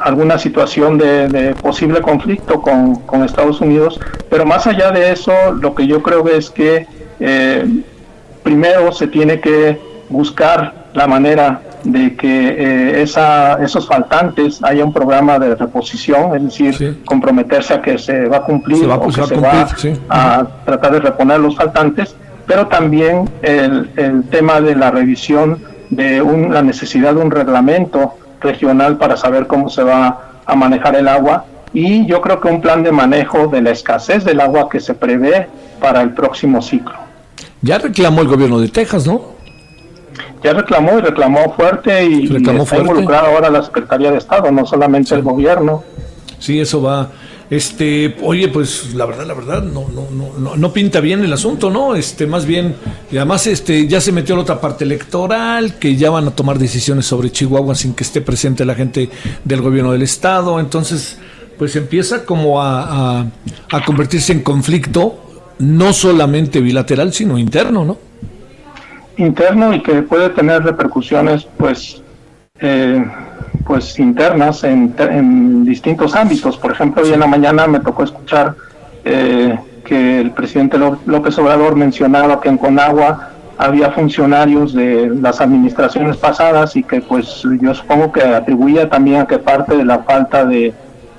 S9: alguna situación de, posible conflicto con, con, Estados Unidos, pero más allá de eso, lo que yo creo es que eh, primero se tiene que buscar la manera de que eh, esa, esos faltantes haya un programa de reposición, es decir, comprometerse a que se va a cumplir o que se va a tratar de reponer los faltantes, pero también el, el tema de la revisión de un, la necesidad de un reglamento regional para saber cómo se va a manejar el agua y yo creo que un plan de manejo de la escasez del agua que se prevé para el próximo ciclo.
S3: Ya reclamó el gobierno de Texas, ¿no?
S9: ya reclamó y reclamó fuerte y, reclamó está involucrada ahora la Secretaría de Estado, no solamente el gobierno.
S3: Sí, eso va. Este, oye, pues la verdad, la verdad, no, no, no, no pinta bien el asunto, ¿no? Este, más bien, y además, este, ya se metió la otra parte electoral, que ya van a tomar decisiones sobre Chihuahua sin que esté presente la gente del gobierno del estado, entonces, pues empieza como a, a, a convertirse en conflicto, no solamente bilateral, sino interno, ¿no?
S9: interno y que puede tener repercusiones pues eh, pues internas en, en, distintos ámbitos por ejemplo hoy en la mañana me tocó escuchar eh, que el presidente López Obrador mencionaba que en Conagua había funcionarios de las administraciones pasadas y que pues yo supongo que atribuía también a que parte de la falta de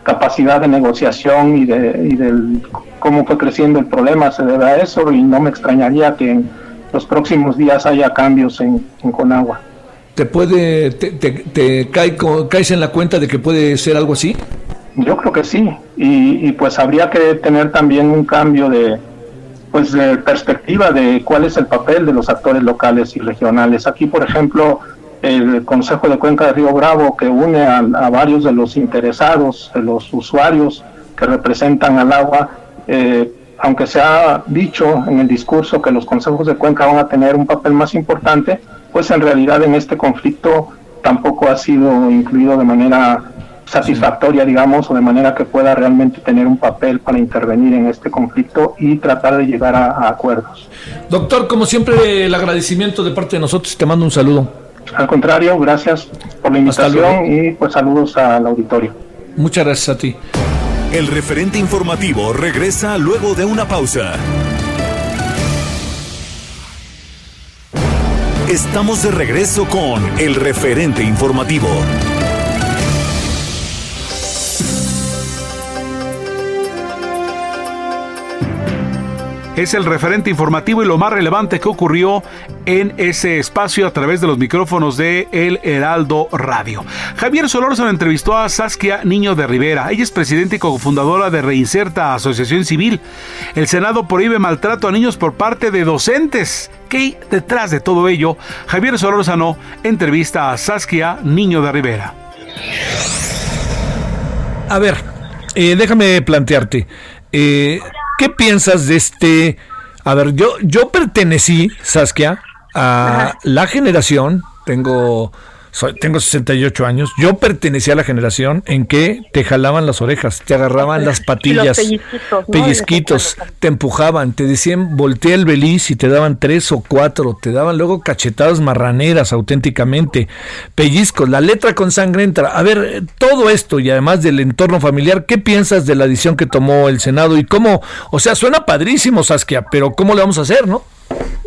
S9: capacidad de negociación y de y del cómo fue creciendo el problema se debe a eso y no me extrañaría que en los próximos días haya cambios en, Conagua.
S3: ¿Te puede, te, te, caes en la cuenta de que puede ser algo así?
S9: Yo creo que sí, y, pues habría que tener también un cambio de, pues de perspectiva de cuál es el papel de los actores locales y regionales. Aquí, por ejemplo, el Consejo de Cuenca de Río Bravo, que une a, varios de los interesados, de los usuarios que representan al agua, eh, aunque se ha dicho en el discurso que los consejos de cuenca van a tener un papel más importante, pues en realidad en este conflicto tampoco ha sido incluido de manera satisfactoria, digamos, o de manera que pueda realmente tener un papel para intervenir en este conflicto y tratar de llegar a, acuerdos.
S3: Doctor, como siempre, el agradecimiento de parte de nosotros, te mando un saludo.
S9: Al contrario, gracias por la invitación y pues saludos al auditorio.
S3: Muchas gracias a ti.
S1: El referente informativo regresa luego de una pausa. Estamos de regreso con el referente informativo.
S2: es el referente informativo y lo más relevante que ocurrió en ese espacio a través de los micrófonos de El Heraldo Radio. Javier Solórzano entrevistó a Saskia Niño de Rivera. Ella es presidenta y cofundadora de Reinserta Asociación Civil. El Senado prohíbe maltrato a niños por parte de docentes. ¿Qué detrás de todo ello? Javier Solórzano entrevista a Saskia Niño de Rivera.
S3: A ver, eh, déjame plantearte. Eh, ¿Qué piensas de este? A ver, yo, yo pertenecí, Saskia, a la generación, tengo tengo 68 años, yo pertenecía a la generación en que te jalaban las orejas, te agarraban las patillas, pellizquitos, te empujaban, te decían voltea el beliz y te daban tres o cuatro, te daban luego cachetadas marraneras auténticamente, pellizcos, la letra con sangre entra. A ver, todo esto y además del entorno familiar, ¿qué piensas de la decisión que tomó el Senado y cómo, o sea, suena padrísimo Saskia, pero ¿cómo le vamos a hacer, no?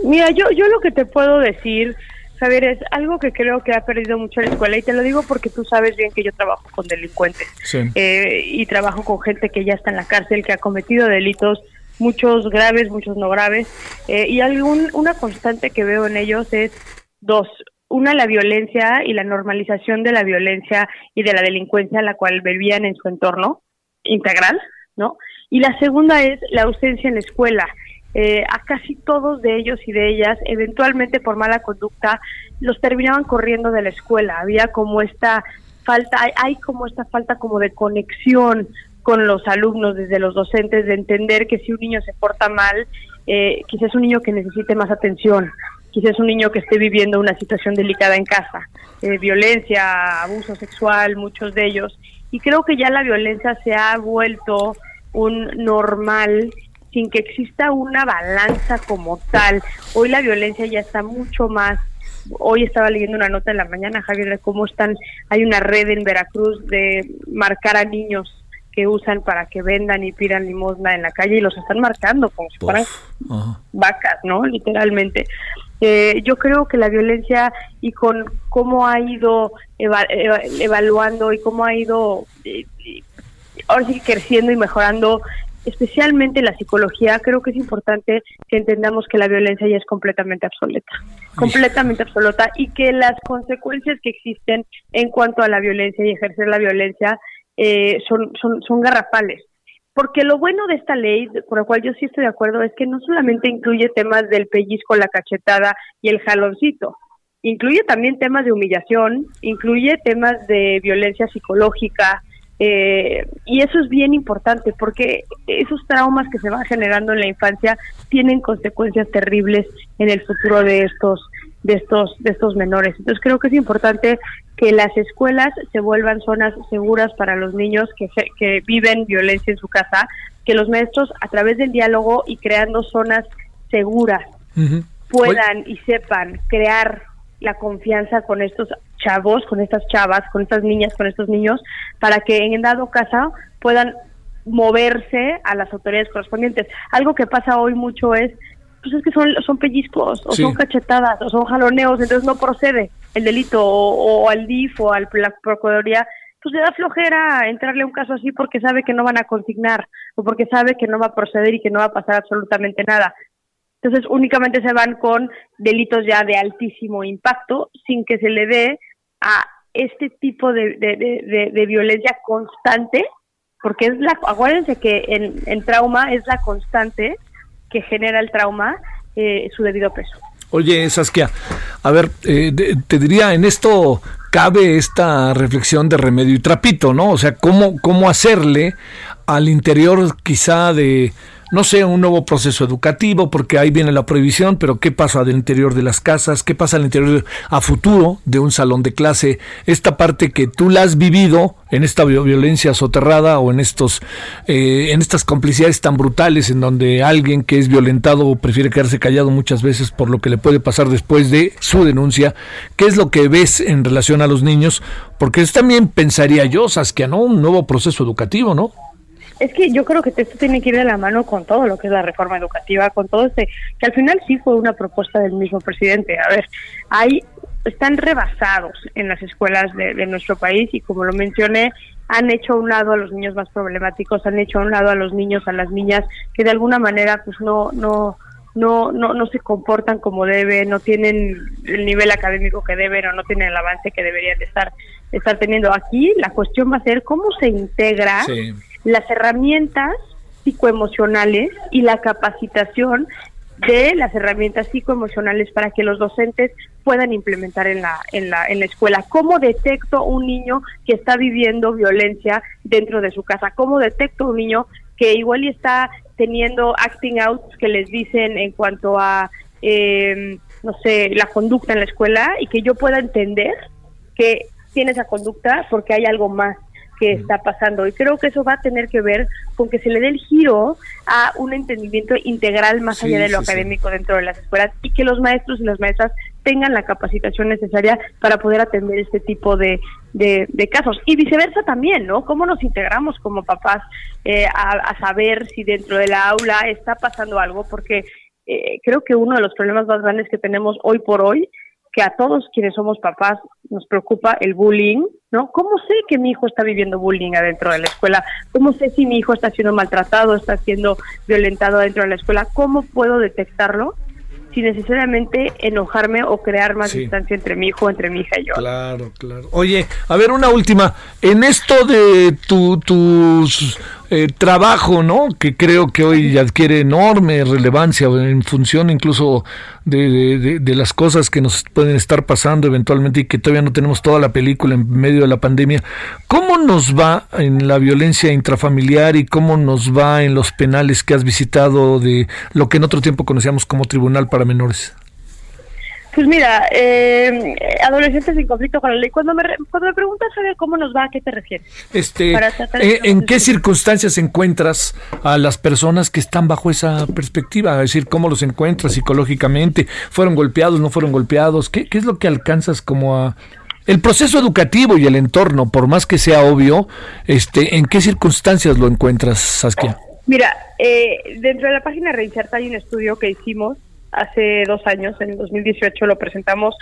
S10: Mira, yo, yo lo que te puedo decir Javier, es algo que creo que ha perdido mucho la escuela y te lo digo porque tú sabes bien que yo trabajo con delincuentes eh, y trabajo con gente que ya está en la cárcel, que ha cometido delitos, muchos graves, muchos no graves, eh, y algún, una constante que veo en ellos es dos. Una, la violencia y la normalización de la violencia y de la delincuencia a la cual vivían en su entorno integral, ¿no? Y la segunda es la ausencia en la escuela eh, a casi todos de ellos y de ellas, eventualmente por mala conducta, los terminaban corriendo de la escuela. Había como esta falta, hay, como esta falta como de conexión con los alumnos, desde los docentes, de entender que si un niño se porta mal, eh, quizás es un niño que necesite más atención, quizás es un niño que esté viviendo una situación delicada en casa, eh, violencia, abuso sexual, muchos de ellos. Y creo que ya la violencia se ha vuelto un normal sin que exista una balanza como tal. Hoy la violencia ya está mucho más hoy estaba leyendo una nota en la mañana, Javier, de cómo están, hay una red en Veracruz de marcar a niños que usan para que vendan y pidan limosna en la calle y los están marcando como si fueran vacas, ¿no? Literalmente. Eh, yo creo que la violencia y con cómo ha ido evaluando y cómo ha ido eh, ahora sí creciendo y mejorando especialmente la psicología, creo que es importante que entendamos que la violencia ya es completamente absoluta, completamente absoluta y que las consecuencias que existen en cuanto a la violencia y ejercer la violencia eh, son, son, son garrafales. Porque lo bueno de esta ley, por la cual yo sí estoy de acuerdo, es que no solamente incluye temas del pellizco, la cachetada y el jaloncito, incluye también temas de humillación, incluye temas de violencia psicológica, eh, y eso es bien importante porque esos traumas que se van generando en la infancia tienen consecuencias terribles en el futuro de estos de estos de estos menores. Entonces creo que es importante que las escuelas se vuelvan zonas seguras para los niños que, que viven violencia en su casa, que los maestros a través del diálogo y creando zonas seguras puedan y sepan crear la confianza con estos chavos, con estas chavas, con estas niñas, con estos niños, para que en dado caso puedan moverse a las autoridades correspondientes. Algo que pasa hoy mucho es, pues es que son, son pellizcos, o son cachetadas, o son jaloneos, entonces no procede el delito, o, al DIF o a la Procuraduría, pues le da flojera entrarle a un caso así porque sabe que no van a consignar, o porque sabe que no va a proceder y que no va a pasar absolutamente nada. Entonces únicamente se van con delitos ya de altísimo impacto sin que se le dé a este tipo de, de, violencia constante, porque es la, acuérdense que en, trauma es la constante que genera el trauma eh, su debido peso.
S3: Oye, Saskia, a ver, eh, te diría, en esto cabe esta reflexión de remedio y trapito, ¿no? O sea, ¿cómo, cómo hacerle al interior quizá de no sé, un nuevo proceso educativo, porque ahí viene la prohibición, pero ¿qué pasa del interior de las casas? ¿Qué pasa al interior a futuro de un salón de clase? Esta parte que tú la has vivido en esta violencia soterrada o en estos eh, en estas complicidades tan brutales en donde alguien que es violentado prefiere quedarse callado muchas veces por lo que le puede pasar después de su denuncia. ¿Qué es lo que ves en relación a los niños? Porque es también pensaría yo, Saskia, ¿no? Un nuevo proceso educativo, ¿no?
S10: Es que yo creo que esto tiene que ir de la mano con todo lo que es la reforma educativa, con todo este, que al final sí fue una propuesta del mismo presidente. A ver, hay están rebasados en las escuelas de, nuestro país y como lo mencioné, han hecho a un lado a los niños más problemáticos, han hecho a un lado a los niños, a las niñas que de alguna manera pues no no no no no se comportan como deben, no tienen el nivel académico que deben o no tienen el avance que deberían de estar estar teniendo. Aquí la cuestión va a ser cómo se integra las herramientas psicoemocionales y la capacitación de las herramientas psicoemocionales para que los docentes puedan implementar en la, en la, en la escuela. ¿Cómo detecto un niño que está viviendo violencia dentro de su casa? ¿Cómo detecto un niño que igual está teniendo acting out que les dicen en cuanto a, eh, no sé, la conducta en la escuela y que yo pueda entender que tiene esa conducta porque hay algo más que está pasando. Y creo que eso va a tener que ver con que se le dé el giro a un entendimiento integral más allá de lo académico dentro de las escuelas y que los maestros y las maestras tengan la capacitación necesaria para poder atender este tipo de, de, casos. Y viceversa también, ¿no? ¿Cómo nos integramos como papás eh, a, saber si dentro de la aula está pasando algo? Porque eh, creo que uno de los problemas más grandes que tenemos hoy por hoy que a todos quienes somos papás nos preocupa el bullying, ¿no? ¿Cómo sé que mi hijo está viviendo bullying adentro de la escuela? ¿Cómo sé si mi hijo está siendo maltratado, está siendo violentado adentro de la escuela? ¿Cómo puedo detectarlo? sin necesariamente enojarme o crear más distancia entre mi hijo, entre mi hija y yo.
S3: Claro, claro. Oye, a ver, una última. En esto de tu, tus eh, trabajo, ¿no? Que creo que hoy adquiere enorme relevancia en función incluso de, de, las cosas que nos pueden estar pasando eventualmente y que todavía no tenemos toda la película en medio de la pandemia. ¿Cómo nos va en la violencia intrafamiliar y cómo nos va en los penales que has visitado de lo que en otro tiempo conocíamos como Tribunal para Menores?
S10: Pues mira, eh, adolescentes en conflicto con la ley. Cuando me, cuando me preguntas saber cómo nos va, ¿a qué te refieres?
S3: Este, eh, ¿En qué circunstancias encuentras a las personas que están bajo esa perspectiva? Es decir, ¿cómo los encuentras psicológicamente? ¿Fueron golpeados, no fueron golpeados? ¿Qué, qué es lo que alcanzas como a... El proceso educativo y el entorno, por más que sea obvio, este, ¿en qué circunstancias lo encuentras, Saskia?
S10: Mira, eh, dentro de la página Reinserta hay un estudio que hicimos hace dos años, en el 2018 lo presentamos,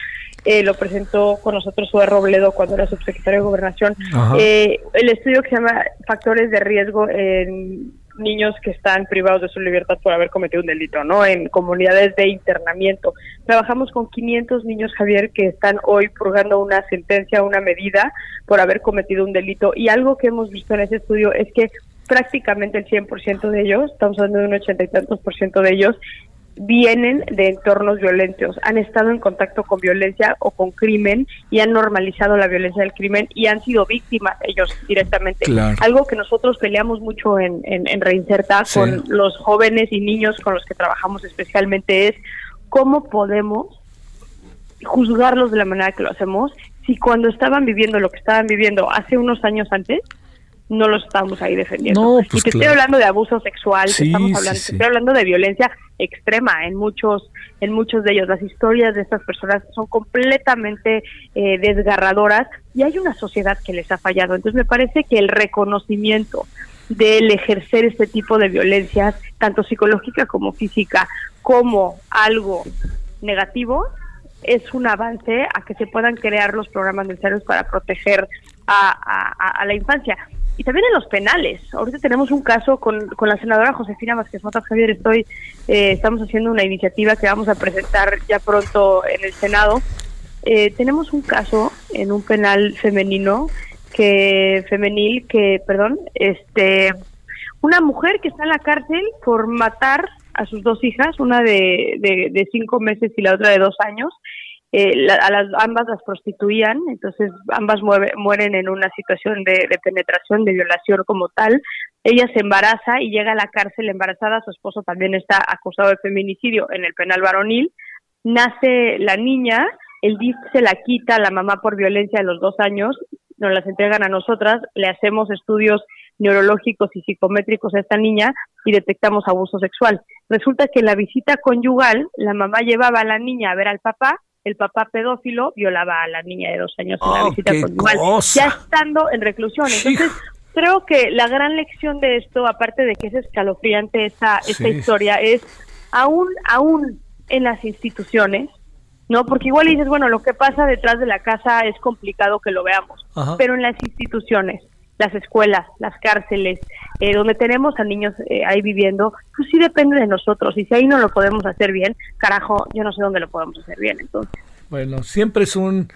S10: eh, lo presentó con nosotros Sue Robledo cuando era subsecretario de Gobernación, eh, el estudio que se llama Factores de Riesgo en niños que están privados de su libertad por haber cometido un delito, ¿no? En comunidades de internamiento. Trabajamos con 500 niños, Javier, que están hoy purgando una sentencia, una medida por haber cometido un delito. Y algo que hemos visto en ese estudio es que prácticamente el 100% de ellos, estamos hablando de un ochenta y tantos por ciento de ellos, vienen de entornos violentos, han estado en contacto con violencia o con crimen y han normalizado la violencia del crimen y han sido víctimas ellos directamente. Algo que nosotros peleamos mucho en, en, Reinserta con los jóvenes y niños con los que trabajamos especialmente es cómo podemos juzgarlos de la manera que lo hacemos. Si cuando estaban viviendo lo que estaban viviendo hace unos años antes no los estamos ahí defendiendo. Pues y te estoy hablando de abuso sexual, estamos hablando, estoy hablando de violencia extrema en muchos en muchos de ellos. Las historias de estas personas son completamente eh, desgarradoras y hay una sociedad que les ha fallado. Entonces me parece que el reconocimiento del ejercer este tipo de violencias, tanto psicológica como física, como algo negativo, es un avance a que se puedan crear los programas necesarios para proteger a la infancia y también en los penales. Ahorita tenemos un caso con, con la senadora Josefina Vázquez Mota Javier. Estoy, eh, estamos haciendo una iniciativa que vamos a presentar ya pronto en el Senado. Eh, tenemos un caso en un penal femenino que femenil que, perdón, este, una mujer que está en la cárcel por matar a sus dos hijas, una de, de, de cinco meses y la otra de dos años, eh, a las ambas las prostituían, entonces ambas mueren en una situación de, penetración, de violación como tal. Ella se embaraza y llega a la cárcel embarazada, su esposo también está acusado de feminicidio en el penal varonil. Nace la niña, el DIF se la quita a la mamá por violencia a los dos años, nos las entregan a nosotras, le hacemos estudios neurológicos y psicométricos a esta niña y detectamos abuso sexual. Resulta que en la visita conyugal, la mamá llevaba a la niña a ver al papá el papá pedófilo violaba a la niña de dos años en la oh, visita conyugal, ya estando en reclusión. Entonces, creo que la gran lección de esto, aparte de que es escalofriante esa, esta historia, es aún, aún en las instituciones, ¿no? Porque igual dices, bueno, lo que pasa detrás de la casa es complicado que lo veamos, pero en las instituciones, las escuelas, las cárceles, eh, donde tenemos a niños eh, ahí viviendo, pues sí depende de nosotros. Y si ahí no lo podemos hacer bien, carajo, yo no sé dónde lo podemos hacer bien. Entonces.
S3: Bueno, siempre es un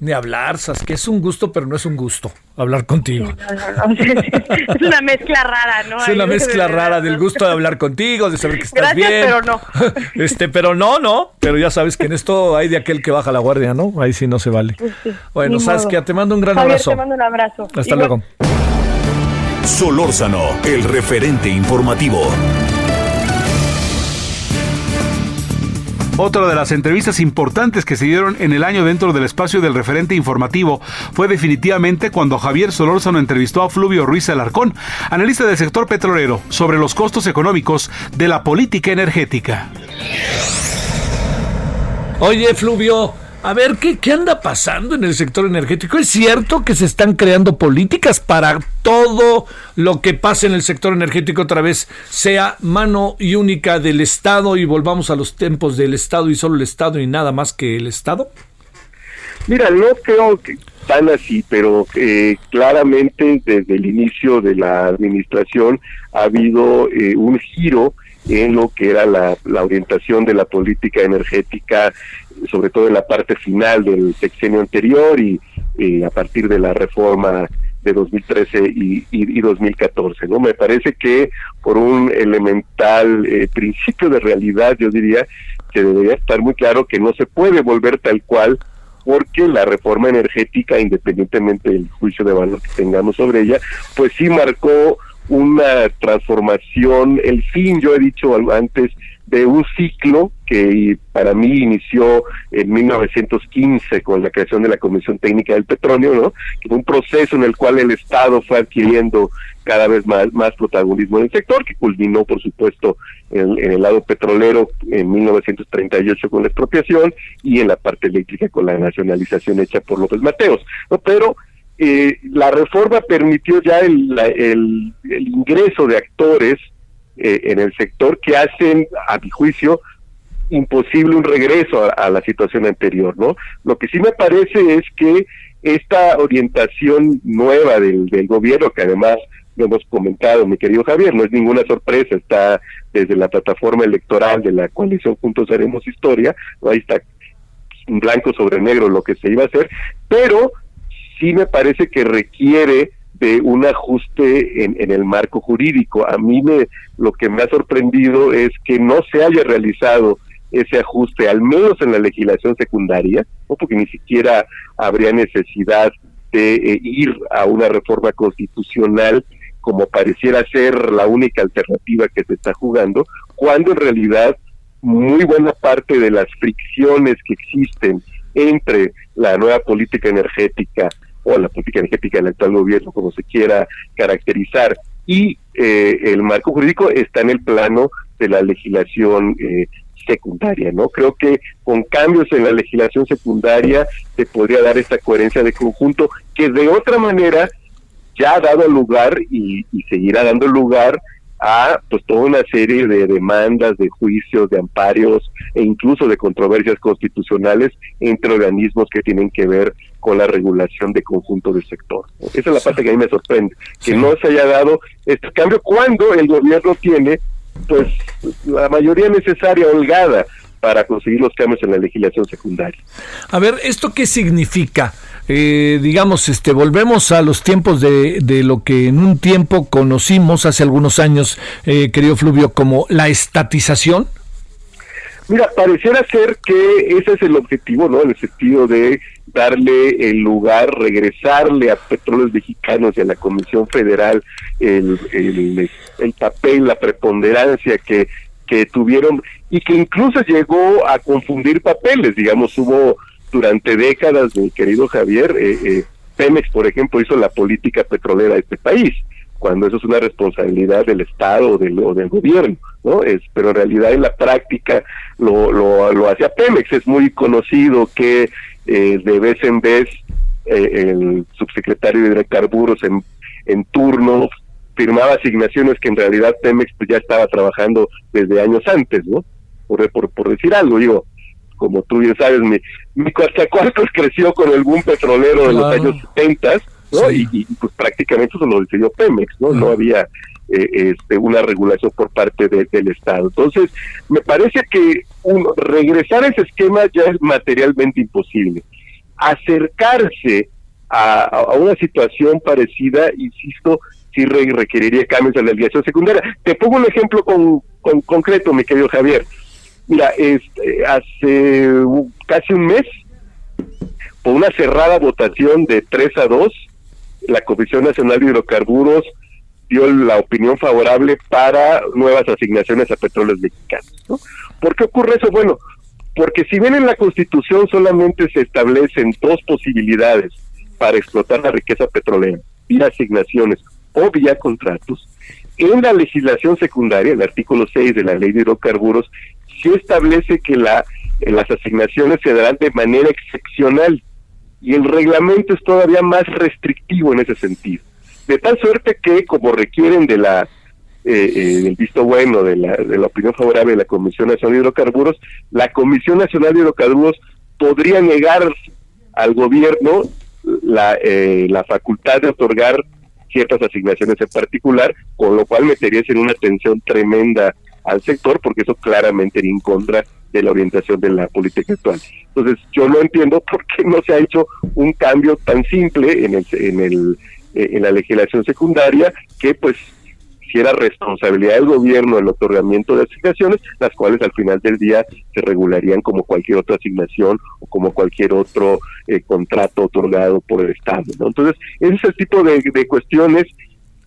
S3: ni hablar, Sas, que es un gusto, pero no es un gusto hablar contigo.
S10: es una mezcla rara, ¿no?
S3: Es una mezcla rara del gusto de hablar contigo, de saber que estás Gracias, bien.
S10: pero no.
S3: Este, pero no, no. Pero ya sabes que en esto hay de aquel que baja la guardia, ¿no? Ahí sí no se vale. Pues bueno, Saskia, te mando un gran abrazo.
S10: Te mando un abrazo.
S3: Hasta luego.
S1: Solórzano, el referente informativo.
S2: Otra de las entrevistas importantes que se dieron en el año dentro del espacio del referente informativo fue definitivamente cuando Javier Solórzano entrevistó a Fluvio Ruiz Alarcón, analista del sector petrolero, sobre los costos económicos de la política energética.
S3: Oye, Fluvio, a ver, ¿qué, ¿qué, anda pasando en el sector energético? ¿Es cierto que se están creando políticas para todo lo que pase en el sector energético otra vez sea mano y única del Estado y volvamos a los tiempos del Estado y solo el Estado y nada más que el Estado?
S11: Mira, no creo que tan así, pero eh, claramente desde el inicio de la administración ha habido eh, un giro en lo que era la, la orientación de la política energética sobre todo en la parte final del sexenio anterior y a partir de la reforma de 2013 y, y, 2014. ¿no? Me parece que por un elemental eh, principio de realidad, yo diría que debería estar muy claro que no se puede volver tal cual porque la reforma energética, independientemente del juicio de valor que tengamos sobre ella, pues sí marcó una transformación, el fin, yo he dicho antes, de un ciclo que para mí inició en 1915 con la creación de la Comisión Técnica del Petróleo, ¿no? Un proceso en el cual el Estado fue adquiriendo cada vez más, más protagonismo en el sector, que culminó, por supuesto, en, el lado petrolero en 1938 con la expropiación y en la parte eléctrica con la nacionalización hecha por López Mateos. ¿no? Pero eh, la reforma permitió ya el, el, el ingreso de actores eh, en el sector que hacen, a mi juicio, imposible un regreso a, la situación anterior, ¿no? Lo que sí me parece es que esta orientación nueva del, gobierno, que además lo hemos comentado, mi querido Javier, no es ninguna sorpresa, está desde la plataforma electoral de la coalición Juntos Haremos Historia, ahí está blanco sobre negro lo que se iba a hacer, pero sí me parece que requiere de un ajuste en, el marco jurídico. A mí me, lo que me ha sorprendido es que no se haya realizado ese ajuste, al menos en la legislación secundaria, porque ni siquiera habría necesidad de eh, ir a una reforma constitucional como pareciera ser la única alternativa que se está jugando, cuando en realidad muy buena parte de las fricciones que existen entre la nueva política energética o la política energética del actual gobierno, como se quiera caracterizar, y eh, el marco jurídico está en el plano de la legislación eh, secundaria, ¿no? Creo que con cambios en la legislación secundaria se podría dar esta coherencia de conjunto que de otra manera ya ha dado lugar y, y seguirá dando lugar a pues toda una serie de demandas, de juicios, de amparios e incluso de controversias constitucionales entre organismos que tienen que ver con la regulación de conjunto del sector. Esa es la parte que a mí me sorprende, que no se haya dado este cambio cuando el gobierno tiene pues la mayoría necesaria holgada para conseguir los cambios en la legislación secundaria.
S3: A ver, ¿esto qué significa? Eh, digamos, este, volvemos a los tiempos de, de, lo que en un tiempo conocimos hace algunos años, eh, querido Fluvio, como la estatización.
S11: Mira, pareciera ser que ese es el objetivo, ¿no? En el sentido de darle el lugar, regresarle a Petróleos Mexicanos y a la Comisión Federal el, el, el papel, la preponderancia que, que tuvieron y que incluso llegó a confundir papeles, digamos, hubo durante décadas, mi querido Javier, eh, eh, Pemex, por ejemplo, hizo la política petrolera de este país cuando eso es una responsabilidad del Estado o del, del gobierno, ¿no? Es, pero en realidad en la práctica lo, lo, lo hacía Pemex. Es muy conocido que eh, de vez en vez eh, el subsecretario de hidrocarburos en, en turno firmaba asignaciones que en realidad Pemex pues, ya estaba trabajando desde años antes, ¿no? Por, por, por decir algo, digo, como tú bien sabes, mi, mi Coatzacoalcos creció con algún petrolero de los años 70 ¿no? Y, pues prácticamente eso lo decidió Pemex, ¿no? No había eh, este, una regulación por parte del Estado. Entonces, me parece que uno, regresar a ese esquema ya es materialmente imposible. Acercarse a, una situación parecida, insisto, sí requeriría cambios en la aliación secundaria. Te pongo un ejemplo con, con concreto, mi querido Javier. Mira, este, hace casi un mes, por una cerrada votación de 3 a 2, la Comisión Nacional de Hidrocarburos dio la opinión favorable para nuevas asignaciones a petróleos mexicanos. ¿no? ¿Por qué ocurre eso? Bueno, porque si bien en la Constitución solamente se establecen dos posibilidades para explotar la riqueza petrolera, vía asignaciones o vía contratos, en la legislación secundaria, el artículo 6 de la ley de hidrocarburos, se establece que la, las asignaciones se darán de manera excepcional y el reglamento es todavía más restrictivo en ese sentido. De tal suerte que, como requieren de la eh, eh, del visto bueno de la, de la opinión favorable de la Comisión Nacional de Hidrocarburos, la Comisión Nacional de Hidrocarburos podría negar al gobierno la, eh, la facultad de otorgar ciertas asignaciones en particular, con lo cual metería en una tensión tremenda al sector, porque eso claramente iría en contra de la orientación de la política actual. Entonces, yo no entiendo por qué no se ha hecho un cambio tan simple en el, en el eh, en la legislación secundaria que pues si responsabilidad del gobierno el otorgamiento de asignaciones, las cuales al final del día se regularían como cualquier otra asignación o como cualquier otro eh, contrato otorgado por el Estado. ¿no? Entonces, ese es el tipo de cuestiones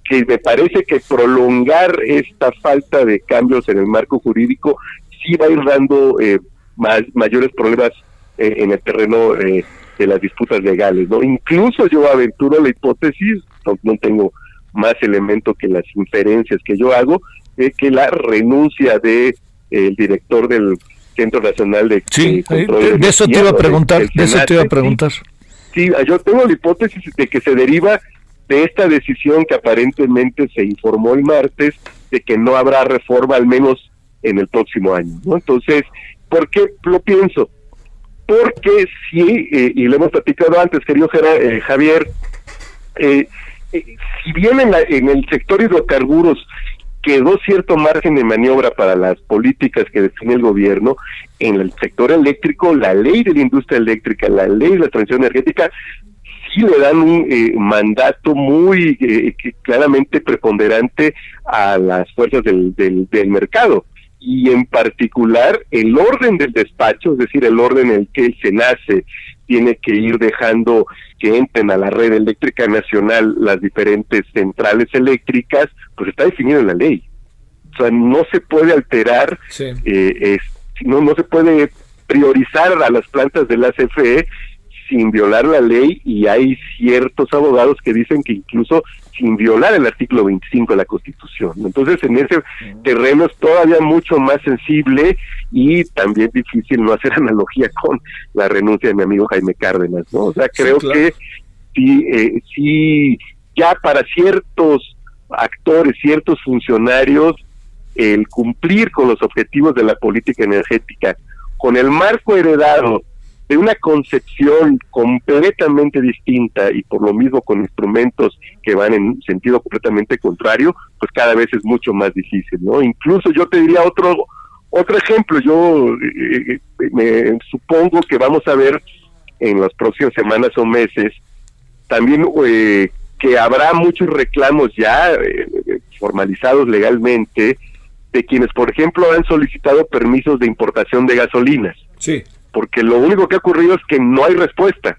S11: que me parece que prolongar esta falta de cambios en el marco jurídico sí va a ir dando eh, mayores problemas eh, en el terreno eh, de las disputas legales. no Incluso yo aventuro la hipótesis, no, tengo más elemento que las inferencias que yo hago, de que la renuncia de el director del Centro Nacional de,
S3: sí, Control de, eso te iba a preguntar, de, eso te iba a preguntar.
S11: Sí, yo tengo la hipótesis de que se deriva de esta decisión que aparentemente se informó el martes de que no habrá reforma al menos en el próximo año. ¿no? Entonces, ¿por qué lo pienso? Porque si, eh, y lo hemos platicado antes, querido eh, Javier, eh, si bien en, la, en el sector hidrocarburos quedó cierto margen de maniobra para las políticas que define el gobierno, en el sector eléctrico, la ley de la industria eléctrica, la ley de la transición energética, sí le dan un mandato muy claramente preponderante a las fuerzas del, del, del mercado y en particular el orden del despacho, es decir, el orden en el que el SENACE tiene que ir dejando que entren a la red eléctrica nacional las diferentes centrales eléctricas, pues está definido en la ley. O sea, no se puede alterar, eh, no, no se puede priorizar a las plantas de la CFE sin violar la ley y hay ciertos abogados que dicen que incluso sin violar el artículo 25 de la Constitución. Entonces, en ese terreno es todavía mucho más sensible y también difícil no hacer analogía con la renuncia de mi amigo Jaime Cárdenas, ¿no? O sea, creo que sí, eh, sí, ya para ciertos actores, ciertos funcionarios, el cumplir con los objetivos de la política energética, con el marco heredado de una concepción completamente distinta y por lo mismo con instrumentos que van en sentido completamente contrario, pues cada vez es mucho más difícil, ¿no? Incluso yo te diría otro otro ejemplo, yo eh, eh, me supongo que vamos a ver en las próximas semanas o meses también eh, que habrá muchos reclamos ya formalizados legalmente de quienes, por ejemplo, han solicitado permisos de importación de gasolinas.
S3: Sí.
S11: Porque lo único que ha ocurrido es que no hay respuesta,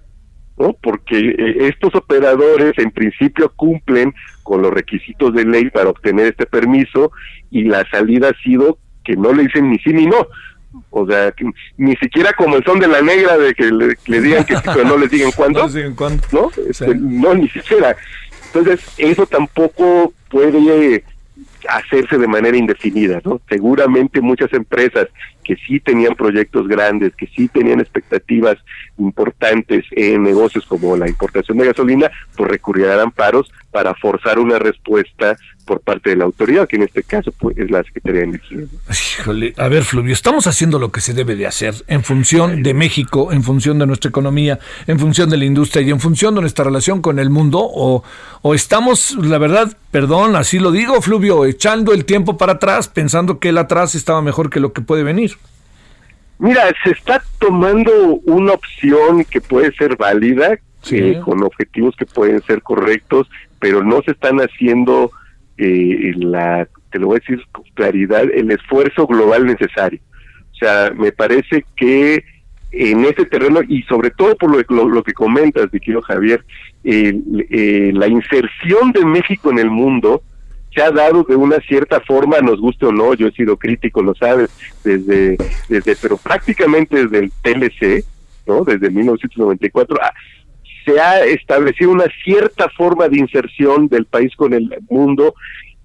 S11: ¿no? Porque eh, estos operadores en principio cumplen con los requisitos de ley para obtener este permiso y la salida ha sido que no le dicen ni sí ni no. O sea, ni siquiera como el son de la negra de que le, digan que sí, pero no les digan cuándo. No, este, no, ni siquiera. Entonces, eso tampoco puede hacerse de manera indefinida, ¿no? Seguramente muchas empresas que sí tenían proyectos grandes, que sí tenían expectativas importantes en negocios como la importación de gasolina, pues recurrirán a amparos para forzar una respuesta por parte de la autoridad, que en este caso pues, es la Secretaría de Energía.
S3: Híjole, a ver, Fluvio, estamos haciendo lo que se debe de hacer en función de México, en función de nuestra economía, en función de la industria y en función de nuestra relación con el mundo, o, o estamos, la verdad, perdón, así lo digo, Fluvio, echando el tiempo para atrás, pensando que el atrás estaba mejor que lo que puede venir.
S11: Mira, se está tomando una opción que puede ser válida, eh, con objetivos que pueden ser correctos, pero no se están haciendo eh, la, te lo voy a decir con claridad, el esfuerzo global necesario. O sea, me parece que en ese terreno y sobre todo por lo, lo, que comentas, mi querido Javier, eh, la inserción de México en el mundo se ha dado de una cierta forma, nos guste o no, yo he sido crítico, lo sabes, desde, desde pero prácticamente desde el TLC, ¿no? Desde 1994, ah, se ha establecido una cierta forma de inserción del país con el mundo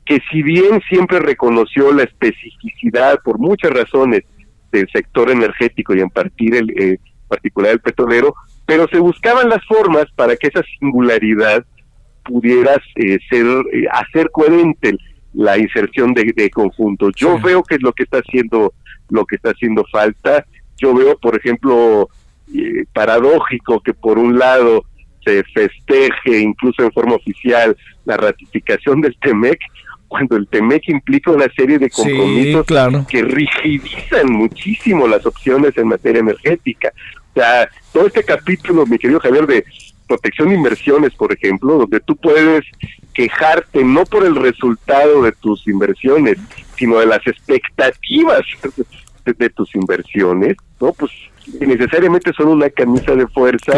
S11: que si bien siempre reconoció la especificidad por muchas razones del sector energético y en partir el, eh, particular el petrolero, pero se buscaban las formas para que esa singularidad pudiera eh, ser eh, hacer coherente la inserción de, de conjunto. Yo veo que es lo que está haciendo lo que está haciendo falta. Yo veo, por ejemplo, eh, paradójico que por un lado se festeje incluso en forma oficial la ratificación del TEMEC cuando el TEMEC implica una serie de compromisos que rigidizan muchísimo las opciones en materia energética. O sea, todo este capítulo, mi querido Javier, de protección de inversiones, por ejemplo, donde tú puedes quejarte no por el resultado de tus inversiones, sino de las expectativas de, tus inversiones, ¿no? Pues necesariamente son una camisa de fuerza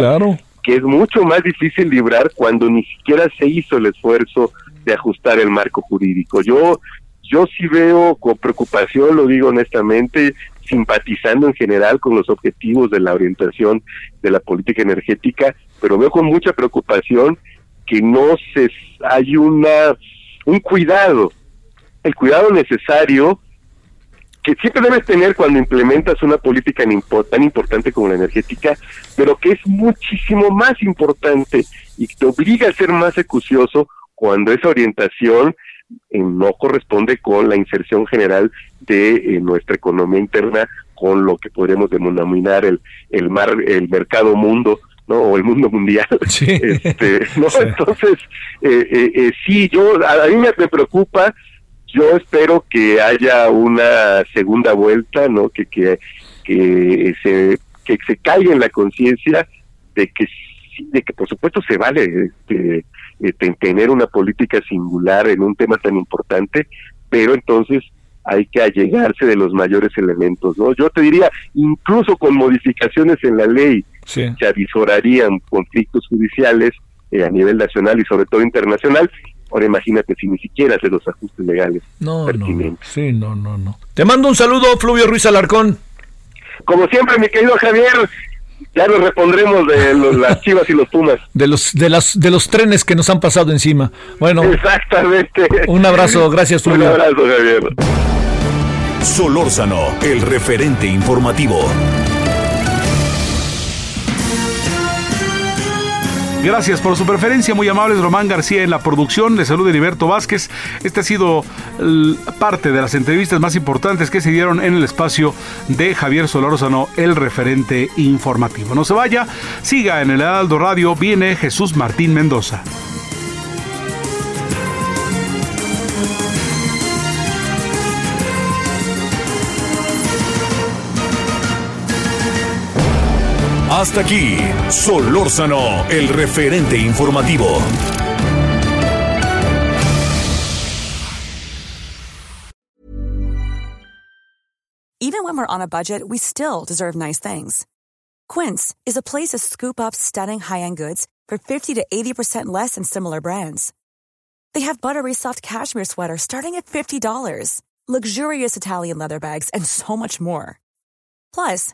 S11: que es mucho más difícil librar cuando ni siquiera se hizo el esfuerzo de ajustar el marco jurídico. Yo yo sí veo con preocupación, lo digo honestamente, simpatizando en general con los objetivos de la orientación de la política energética, pero veo con mucha preocupación que no se hay una un cuidado, el cuidado necesario que siempre debes tener cuando implementas una política tan importante como la energética, pero que es muchísimo más importante y te obliga a ser más acucioso cuando esa orientación eh, no corresponde con la inserción general de eh, nuestra economía interna con lo que podríamos denominar el, el mar el mercado mundo ¿no? o el mundo mundial este, ¿no? entonces eh, sí yo a mí me preocupa yo espero que haya una segunda vuelta, ¿no? Que, que, que se que se caiga en la conciencia de que de que por supuesto se vale este, este, tener una política singular en un tema tan importante, pero entonces hay que allegarse de los mayores elementos, ¿no? Yo te diría, incluso con modificaciones en la ley se avisorarían conflictos judiciales eh, a nivel nacional y sobre todo internacional Ahora imagínate si ni siquiera hace los ajustes legales
S3: no, pertinentes. No, sí, no, no, no. Te mando un saludo, Fluvio Ruiz Alarcón.
S11: Como siempre, mi querido Javier, ya nos repondremos de las chivas y los pumas.
S3: De los, de, las, de los trenes que nos han pasado encima. Bueno.
S11: Exactamente.
S3: Un abrazo, gracias, Fluvio.
S11: Un abrazo, Javier.
S1: Solórzano, el referente informativo.
S2: Gracias por su preferencia, muy amables. Román García en la producción. Le saluda Heriberto Vázquez. Esta ha sido parte de las entrevistas más importantes que se dieron en el espacio de Javier Solórzano, el referente informativo. No se vaya, siga en el Heraldo Radio. Viene Jesús Martín Mendoza.
S1: Hasta aquí, Solórzano, el referente informativo.
S12: Even when we're on a budget, we still deserve nice things. Quince is a place to scoop up stunning high-end goods for 50 to 80% less than similar brands. They have buttery soft cashmere sweaters starting at $50, luxurious Italian leather bags, and so much more. Plus,